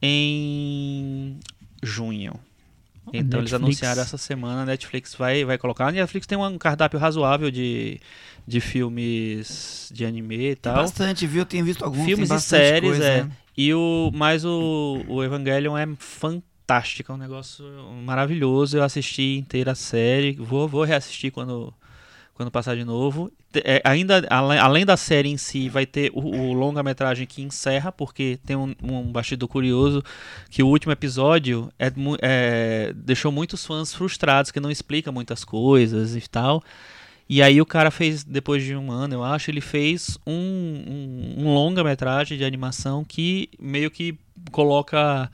em junho. Então eles Netflix. anunciaram essa semana, a Netflix vai, vai colocar. A Netflix tem um cardápio razoável de, de filmes de anime e Tem tal. bastante, viu? Eu tenho visto alguns. Filmes tem e séries, coisa, é. né? E o, mas o, o Evangelion é fantástico, é um negócio maravilhoso. Eu assisti inteira a série, vou, vou reassistir quando, quando passar de novo. É, ainda, além da série em si, vai ter o, o longa-metragem que encerra, porque tem um, um curioso que o último episódio é, é, deixou muitos fãs frustrados, que não explica muitas coisas e tal. E aí o cara fez, depois de um ano, eu acho, ele fez um, um, um longa-metragem de animação que meio que coloca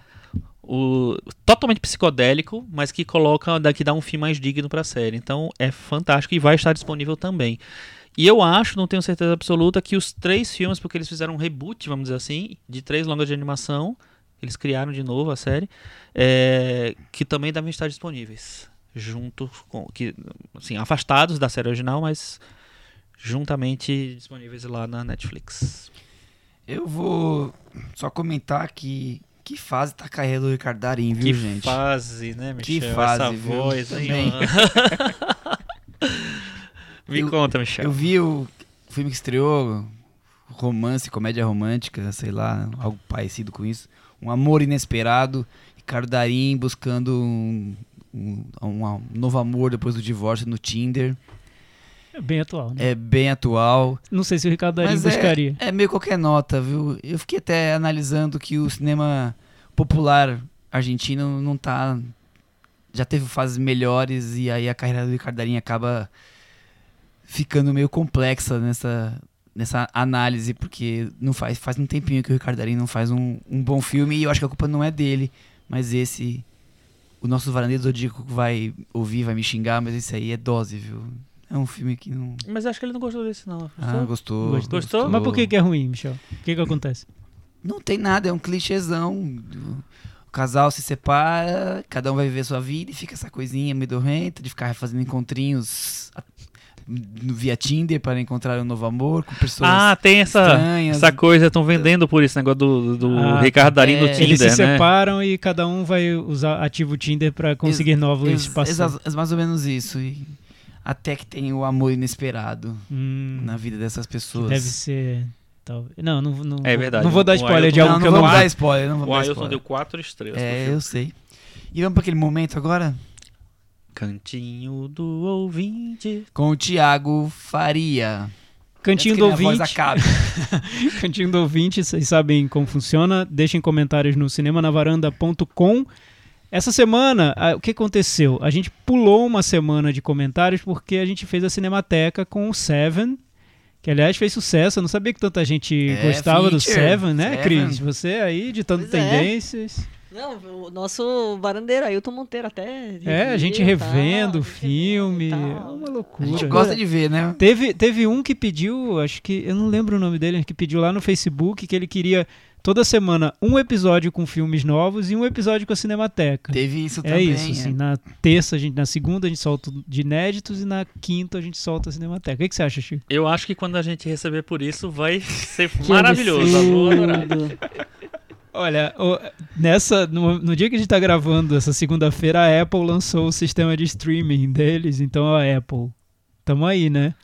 o totalmente psicodélico, mas que coloca daqui dá um fim mais digno pra série. Então é fantástico e vai estar disponível também. E eu acho, não tenho certeza absoluta, que os três filmes, porque eles fizeram um reboot, vamos dizer assim, de três longas de animação, eles criaram de novo a série, é, que também devem estar disponíveis, junto com, que, assim, afastados da série original, mas juntamente disponíveis lá na Netflix. Eu vou só comentar que que fase tá a carreira do Ricardo Darim, viu, que gente? fase, né, Michel? Que fase, Essa viu? voz, mano? Me Eu- conta, Michel. Eu vi o filme que estreou, romance, comédia romântica, sei lá, algo parecido com isso. Um amor inesperado, Ricardo Darim buscando um, um, um novo amor depois do divórcio no Tinder. É bem atual, né? É bem atual. Não sei se o Ricardo Darim Mas é- buscaria. É meio qualquer nota, viu? Eu fiquei até analisando que o cinema popular argentino não tá. Já teve fases melhores e aí a carreira do Ricardo Darín acaba ficando meio complexa nessa, nessa análise, porque não faz, faz um tempinho que o Ricardo Darín não faz um, um bom filme e eu acho que a culpa não é dele, mas esse. O nosso varandeiro Zodíaco vai ouvir, vai me xingar, mas esse aí é dose, viu? É um filme que não. Mas acho que ele não gostou desse, não. Ah, gostou. Gostou? Gostou? Mas por que, que é ruim, Michel? O que, que acontece? Não tem nada, é um clichêzão. do- O casal se separa, cada um vai viver sua vida e fica essa coisinha medorrenta de ficar fazendo encontrinhos via Tinder para encontrar um novo amor com pessoas Ah, tem essa, estranhas. essa coisa, estão vendendo por esse negócio do, do Ah, Ricardo Darim no é. Tinder, Eles se né? separam e cada um vai usar ativo Tinder pra conseguir novos Ex- parceiros. exa- mais ou menos isso. E até que tem o amor inesperado Hum, na vida dessas pessoas. deve ser. Talvez. Não, não, não, É verdade. não vou dar O spoiler de algo não, que eu não vi. dar spoiler, não O vamos dar Ailton spoiler. deu quatro estrelas. É, eu sei. E vamos para aquele momento agora Cantinho do ouvinte. com o Thiago Faria. Cantinho do ouvinte. Cantinho do ouvinte, vocês sabem como funciona. Deixem comentários no cinemanavaranda.com. Essa semana, o que aconteceu? A gente pulou uma semana de comentários porque a gente fez a Cinemateca com o Seven, que aliás fez sucesso. Eu não sabia que tanta gente É, gostava do feature. Seven, né, Seven. Cris? Você aí ditando Pois é. tendências. Não, o nosso barandeiro Ailton Monteiro até. É, a gente reviu, tal, revendo o a filme. revendo É tal. uma A loucura. gente gosta de ver, né? Teve, teve um que pediu, acho que. Eu não lembro o nome dele, que pediu lá no Facebook que ele queria toda semana um episódio com filmes novos e um episódio com a Cinemateca. Teve isso É também. isso, assim, na terça, a gente, na segunda a gente solta de inéditos e na quinta a gente solta a Cinemateca. O que, que você acha, Chico? Eu acho que quando a gente receber por isso, vai ser maravilhoso. Eu vou adorar. Olha, o- nessa, no, no dia que a gente tá gravando, essa segunda-feira, a Apple lançou o sistema de streaming deles, então a Apple. Tamo aí, né?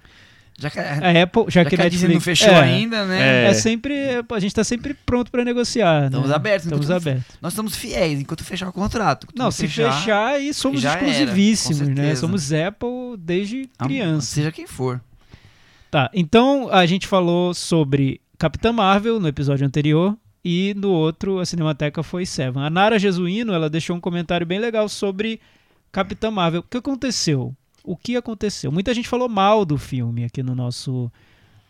Já que, A Apple, já, já que que a Netflix Disney não fechou é, ainda, né? É. É sempre. A gente tá sempre pronto pra negociar. Estamos né? abertos, Estamos abertos. Nós estamos fiéis enquanto fechar o contrato. Não, se fechar, aí somos já era, exclusivíssimos, com né? Somos Apple desde criança. Seja quem for. Tá, então a gente falou sobre Capitã Marvel no episódio anterior e no outro a Cinemateca foi Seven. A Nara Jesuíno, ela deixou um comentário bem legal sobre Capitã Marvel. O que aconteceu? O que aconteceu? Muita gente falou mal do filme aqui no nosso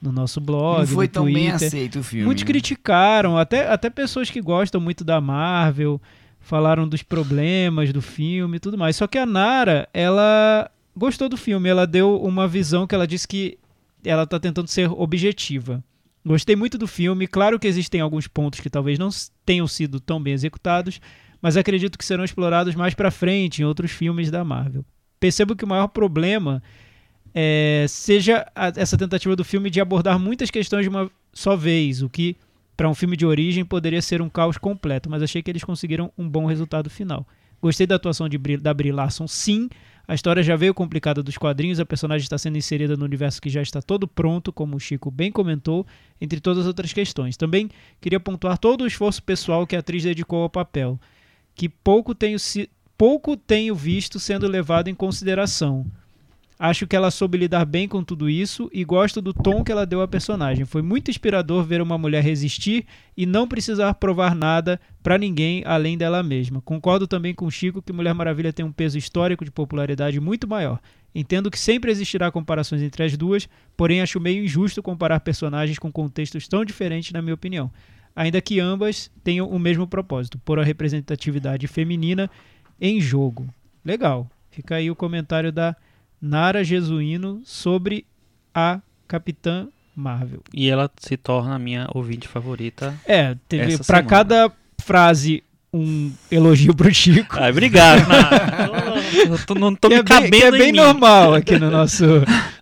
no nosso blog, não foi tão bem Twitter. aceito o filme. Muitos né? criticaram, até, até pessoas que gostam muito da Marvel falaram dos problemas do filme e tudo mais. Só que a Nara, ela gostou do filme, ela deu uma visão que ela disse que ela tá tentando ser objetiva. Gostei muito do filme, claro que existem alguns pontos que talvez não tenham sido tão bem executados, mas acredito que serão explorados mais pra frente em outros filmes da Marvel. Percebo que o maior problema é, seja a- essa tentativa do filme de abordar muitas questões de uma só vez, o que para um filme de origem poderia ser um caos completo, mas achei que eles conseguiram um bom resultado final. Gostei da atuação de Brie, da Brie Larson, sim. A história já veio complicada dos quadrinhos, a personagem está sendo inserida no universo que já está todo pronto, como o Chico bem comentou, entre todas as outras questões. Também queria pontuar todo o esforço pessoal que a atriz dedicou ao papel, que pouco tenho, si- pouco tenho visto sendo levado em consideração. Acho que ela soube lidar bem com tudo isso e gosto do tom que ela deu à personagem. Foi muito inspirador ver uma mulher resistir e não precisar provar nada pra ninguém além dela mesma. Concordo também com o Chico que Mulher Maravilha tem um peso histórico de popularidade muito maior. Entendo que sempre existirá comparações entre as duas, porém acho meio injusto comparar personagens com contextos tão diferentes, na minha opinião. Ainda que ambas tenham o mesmo propósito, pôr a representatividade feminina em jogo. Legal. Fica aí o comentário da Nara Jesuíno sobre a Capitã Marvel. E ela se torna a minha ouvinte favorita. É, teve semana. cada frase um elogio pro Chico. Ai, obrigado, Nara. Eu tô- não tô que me é bem, cabendo que é em bem mim. normal aqui no nosso,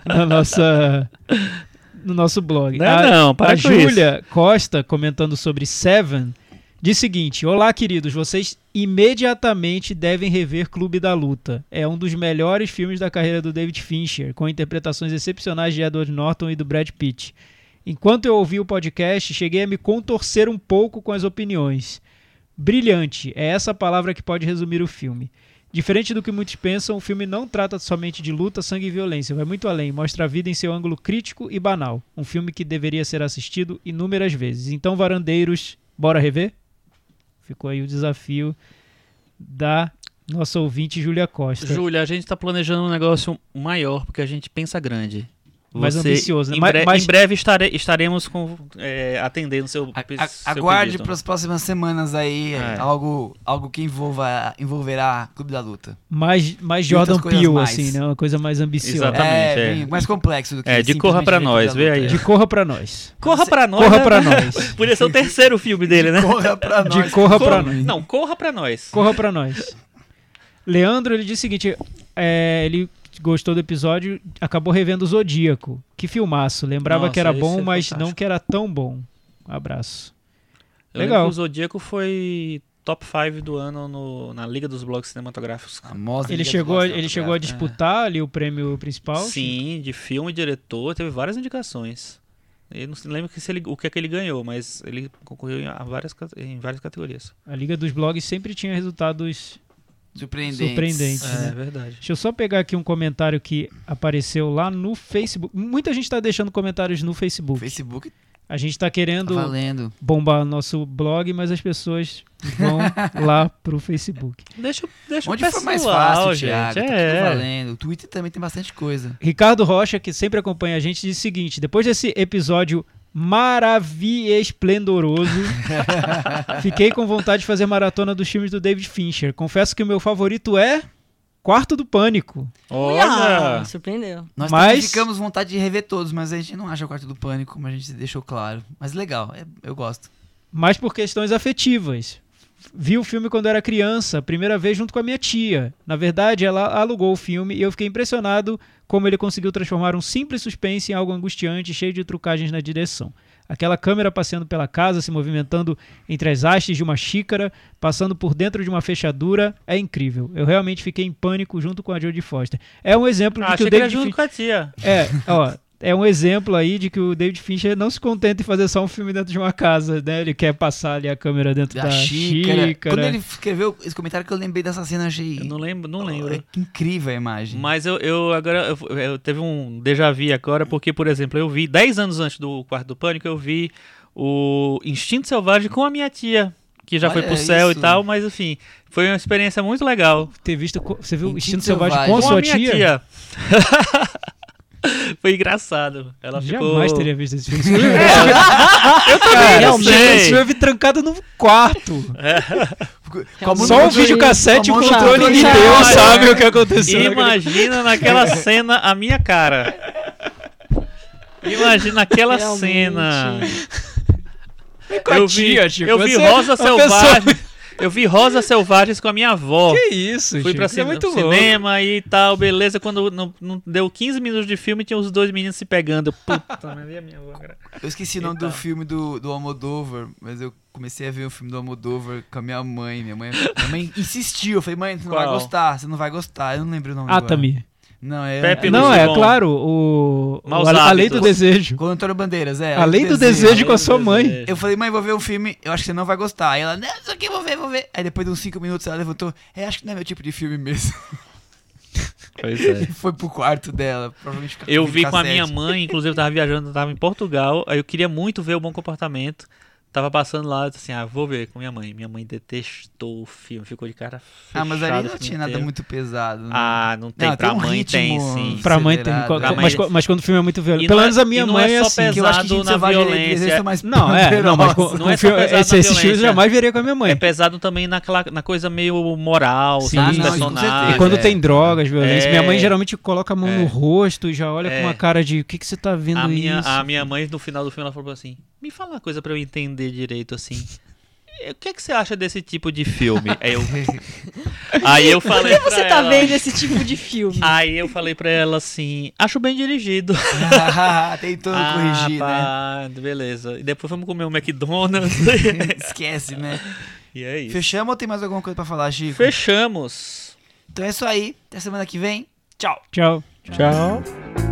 na nossa, no nosso blog. Não é a não, para a Júlia Costa, comentando sobre Seven, diz seguinte: Olá, queridos, vocês imediatamente devem rever Clube da Luta. É um dos melhores filmes da carreira do David Fincher, com interpretações excepcionais de Edward Norton e do Brad Pitt. Enquanto eu ouvi o podcast, cheguei a me contorcer um pouco com as opiniões. Brilhante é essa palavra que pode resumir o filme. Diferente do que muitos pensam, o filme não trata somente de luta, sangue e violência, vai muito além, mostra a vida em seu ângulo crítico e banal. Um filme que deveria ser assistido inúmeras vezes. Então, varandeiros, bora rever? Ficou aí o desafio da nossa ouvinte Júlia Costa. Júlia, a gente tá planejando um negócio maior, porque a gente pensa grande. Mais Você- ambicioso, né? Em, bre- mais- em breve estare- estaremos com, é, atendendo seu, A- seu aguarde pedido. para as próximas semanas aí É. algo, algo que envolva, envolverá Clube da Luta. mais, mais Jordan Peele, assim, né? Uma coisa mais ambiciosa. Exatamente. é, é. mais complexo do que É, de Corra ver nós, vê aí. De Corra pra nós. Corra pra nós. Corra né? pra nós. Podia ser o terceiro filme dele, né? Corra pra nós. De Corra pra Corra- nós. Não, corra pra nós. Corra pra nós. Leandro, ele disse o seguinte: é, ele gostou do episódio, acabou revendo o Zodíaco. Que filmaço. Lembrava Nossa, que era bom, é mas fantástico. não que era tão bom. Abraço. Eu Legal. que o Zodíaco foi top 5 do ano no- na Liga dos Blogs Cinematográficos. Famosa Ele Liga chegou, dos ele chegou a disputar ali o prêmio principal. Sim, de filme, diretor, teve várias indicações. Eu não lembro que se ele- o que é que ele ganhou, mas ele concorreu em, a várias, em várias categorias. A Liga dos Blogs sempre tinha resultados Surpreendentes. surpreendentes. É, né? verdade. Deixa eu só pegar aqui um comentário que apareceu lá no Facebook. Muita gente está deixando comentários no Facebook. Facebook A gente está tá querendo valendo. bombar nosso blog, mas as pessoas vão lá pro Facebook. Deixa, deixa Onde o foi pessoal, mais fácil, gente. Thiago? Tá tudo é. valendo. O Twitter também tem bastante coisa. Ricardo Rocha, que sempre acompanha a gente, diz o seguinte: depois desse episódio maravilhoso e esplendoroso, fiquei com vontade de fazer maratona dos filmes do David Fincher. Confesso que o meu favorito é Quarto do Pânico. Olha! Ah, surpreendeu. Nós Mas- ficamos vontade de rever todos, mas a gente não acha o Quarto do Pânico, como a gente deixou claro. Mas legal, é- eu gosto. mas por questões afetivas. Vi o filme quando era criança, primeira vez junto com a minha tia. Na verdade, ela alugou o filme e eu fiquei impressionado como ele conseguiu transformar um simples suspense em algo angustiante, cheio de trucagens na direção. Aquela câmera passeando pela casa, se movimentando entre as hastes de uma xícara, passando por dentro de uma fechadura, é incrível. Eu realmente fiquei em pânico junto com a Jodie Foster. É um exemplo de Ah, que o David junto Fincher... com a tia. É, ó, é um exemplo aí de que o David Fincher não se contenta em fazer só um filme dentro de uma casa, né? Ele quer passar ali a câmera dentro da, Da xícara. xícara. Quando ele escreveu esse comentário que eu lembrei dessa cena, achei Eu não lembro, não Oh, lembro. é que incrível a imagem. Mas eu, eu agora eu, eu teve um déjà vu agora, porque, por exemplo, eu vi 10 anos antes do Quarto do Pânico, eu vi o Instinto Selvagem com a minha tia, que já foi Olha pro céu isso. e tal, mas enfim, foi uma experiência muito legal. Ter visto, você viu o Instinto Instinto Selvagem Selvagem. com a com sua a minha tia? tia. foi engraçado. Ela ficou. Jamais teria visto esse filme. Eu também, realmente, sei. Esse filme trancado no quarto. Como Só um no- videocassete e o controle de. Deus sabe o que aconteceu. naquele- Imagina naquela cena a minha cara. Imagina aquela Realmente. cena. Eu vi, Chico, eu vi é Rosa Selvagem. Eu vi Rosa Selvagens com a minha avó. Que isso, Fui Chico, pra é cin- muito louco. cinema e tal, beleza. Quando não, não deu 15 minutos de filme, tinha os dois meninos se pegando. Puta, mas e a minha avó, cara? Eu esqueci o nome Então. do filme do, do Almodóvar, mas eu comecei a ver o filme do Almodóvar com a minha mãe. Minha mãe, minha mãe insistiu. Eu falei, mãe, você não vai Qual? gostar, você não vai gostar. Eu não lembro o nome agora. Não, é... Pepe Não, Lucy é Bom. claro, o, o a, a Lei do. Desejo. Com o Antônio Bandeiras, é. A Lei do Desejo com a sua mãe. Eu falei, mãe, vou ver um filme, eu acho que você não vai gostar. Aí ela, não, isso aqui vou ver, vou ver. Aí depois de uns 5 minutos ela levantou, é, acho que não é meu tipo de filme mesmo. Pois é. E foi pro quarto dela. Provavelmente Eu vi com a minha mãe, inclusive eu tava viajando, eu tava em Portugal, aí eu queria muito ver o Bom Comportamento. Tava passando lá, eu disse assim, ah, vou ver com minha mãe. Minha mãe detestou o filme, ficou de cara fechada. Ah, mas ali não filme tinha nada inteiro. muito pesado. né? Ah, não tem. Não, pra tem um mãe tem, sim. Pra mãe tem. Pra mas, mãe- mas quando o filme é muito violento. Pelo é- menos a minha mãe é é só assim. Que eu acho que na violência. mais Não, é, não, mas com. Não é filme, pesado esse, na esses filmes eu jamais veria com a minha mãe. É pesado também naquela, na coisa meio moral, Sim. sabe? Não, personagens. E quando é. tem drogas, violência, É. minha mãe geralmente coloca a mão É. no rosto e já olha É. com uma cara de o que, que você tá vendo A minha, isso? a minha mãe, no final do filme, ela falou assim: Me fala uma coisa pra eu entender direito assim. "Eh, O que, é que você acha desse tipo de filme? Aí eu, aí eu falei Por que pra você tá ela, vendo esse tipo de filme? Aí eu falei pra ela assim: Acho bem dirigido. Tentou Ah, corrigir, né? pá, beleza. E depois fomos comer um McDonald's. Esquece, né? e é isso. Fechamos ou tem mais alguma coisa pra falar, Chico? Fechamos. Então é isso aí. Até semana que vem. Tchau. Tchau. Tchau.